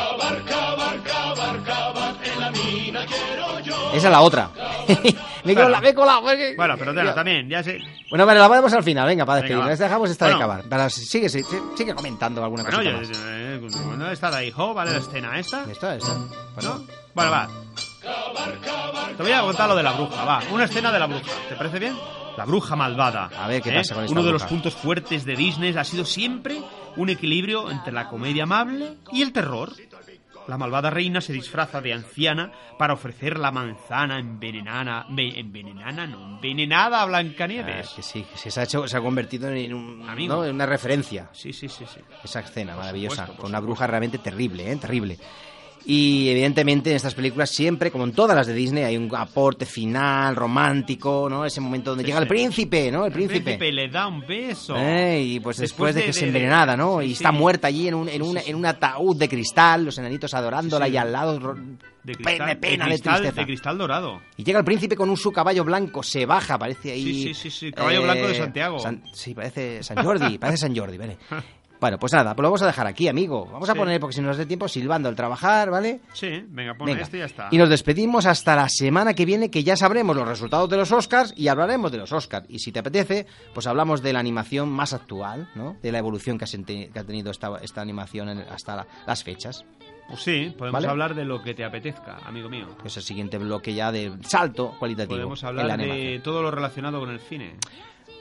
[SPEAKER 7] Esa es la otra. me he colado, me he colado. porque-
[SPEAKER 8] Bueno, pero bueno, también, ya sé.
[SPEAKER 7] Bueno, vale, la ponemos al final, venga, para
[SPEAKER 8] Venga,
[SPEAKER 7] despedir.
[SPEAKER 8] va.
[SPEAKER 7] Les dejamos esta
[SPEAKER 8] Bueno.
[SPEAKER 7] de cavar. Para, sigue, sigue, sigue comentando alguna
[SPEAKER 8] Bueno,
[SPEAKER 7] cosa
[SPEAKER 8] yo,
[SPEAKER 7] más.
[SPEAKER 8] eh, bueno, esta de hijo, ¿vale? La escena esta.
[SPEAKER 7] Esta, esta.
[SPEAKER 8] ¿No? Bueno, va. Te voy a contar lo de la bruja, va. Una escena de la bruja. ¿Te parece bien? La bruja malvada.
[SPEAKER 7] A ver qué
[SPEAKER 8] ¿eh?
[SPEAKER 7] pasa con esta
[SPEAKER 8] Uno de
[SPEAKER 7] bruja.
[SPEAKER 8] los puntos fuertes de Disney ha sido siempre un equilibrio entre la comedia amable y el terror. La malvada reina se disfraza de anciana para ofrecer la manzana envenenada, ve- envenenada, no, envenenada a Blancanieves.
[SPEAKER 7] Ah, que sí, que se ha, hecho, se ha convertido en, un-. ¿no? en una referencia.
[SPEAKER 8] Sí, sí, sí, sí.
[SPEAKER 7] Esa escena maravillosa,
[SPEAKER 8] supuesto, por
[SPEAKER 7] con una bruja realmente terrible, ¿eh? Terrible. Y evidentemente en estas películas siempre, como en todas las de Disney, hay un aporte final, romántico, ¿no? Ese momento donde
[SPEAKER 8] Sí,
[SPEAKER 7] llega
[SPEAKER 8] sí.
[SPEAKER 7] el príncipe, ¿no? El
[SPEAKER 8] El
[SPEAKER 7] príncipe.
[SPEAKER 8] le da un beso.
[SPEAKER 7] Eh, y pues después,
[SPEAKER 8] Después
[SPEAKER 7] de,
[SPEAKER 8] de-
[SPEAKER 7] que se envenenada, ¿no?
[SPEAKER 8] sí,
[SPEAKER 7] y está muerta allí en un, en, una- en un ataúd de cristal, los enanitos adorándola y al lado
[SPEAKER 8] De cristal,
[SPEAKER 7] de pena, de,
[SPEAKER 8] cristal, de cristal dorado.
[SPEAKER 7] Y llega el príncipe con un su caballo blanco, se baja, parece ahí...
[SPEAKER 8] Sí, sí, sí, sí, caballo blanco de Santiago.
[SPEAKER 7] San- sí, parece San Jordi, parece San Jordi, ¿vale? Bueno, pues nada, pues lo vamos a dejar aquí, amigo. Vamos a
[SPEAKER 8] Sí.
[SPEAKER 7] poner, porque si no nos dé tiempo, silbando al trabajar, ¿vale?
[SPEAKER 8] Sí, venga, pon
[SPEAKER 7] Venga.
[SPEAKER 8] este y ya está.
[SPEAKER 7] Y nos despedimos hasta la semana que viene, que ya sabremos los resultados de los Oscars y hablaremos de los Oscars. Y si te apetece, pues hablamos de la animación más actual, ¿no? De la evolución que ha, senti- que ha tenido esta, esta animación en- hasta la- las fechas.
[SPEAKER 8] Pues sí, podemos
[SPEAKER 7] ¿Vale?
[SPEAKER 8] hablar de lo que te apetezca, amigo mío.
[SPEAKER 7] Pues el siguiente bloque ya de salto cualitativo.
[SPEAKER 8] Podemos hablar de todo lo relacionado con el cine.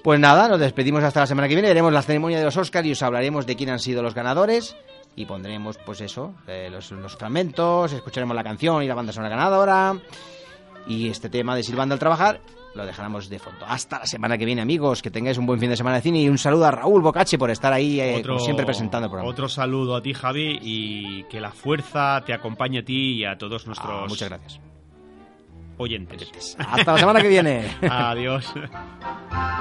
[SPEAKER 7] Pues nada, nos despedimos hasta la semana que viene, veremos la ceremonia de los Oscars y os hablaremos de quién han sido los ganadores y pondremos pues eso, eh, los, los fragmentos, escucharemos la canción y la banda sonora ganadora y este tema de Silbando al trabajar lo dejaremos de fondo. Hasta la semana que viene, amigos, que tengáis un buen fin de semana de cine y un saludo a Raúl Bocache por estar ahí eh, como siempre presentando el programa.
[SPEAKER 8] Otro saludo a ti, Javi, y que la fuerza te acompañe a ti y a todos nuestros
[SPEAKER 7] Ah, muchas gracias.
[SPEAKER 8] oyentes.
[SPEAKER 7] Hasta la semana que viene.
[SPEAKER 8] Adiós.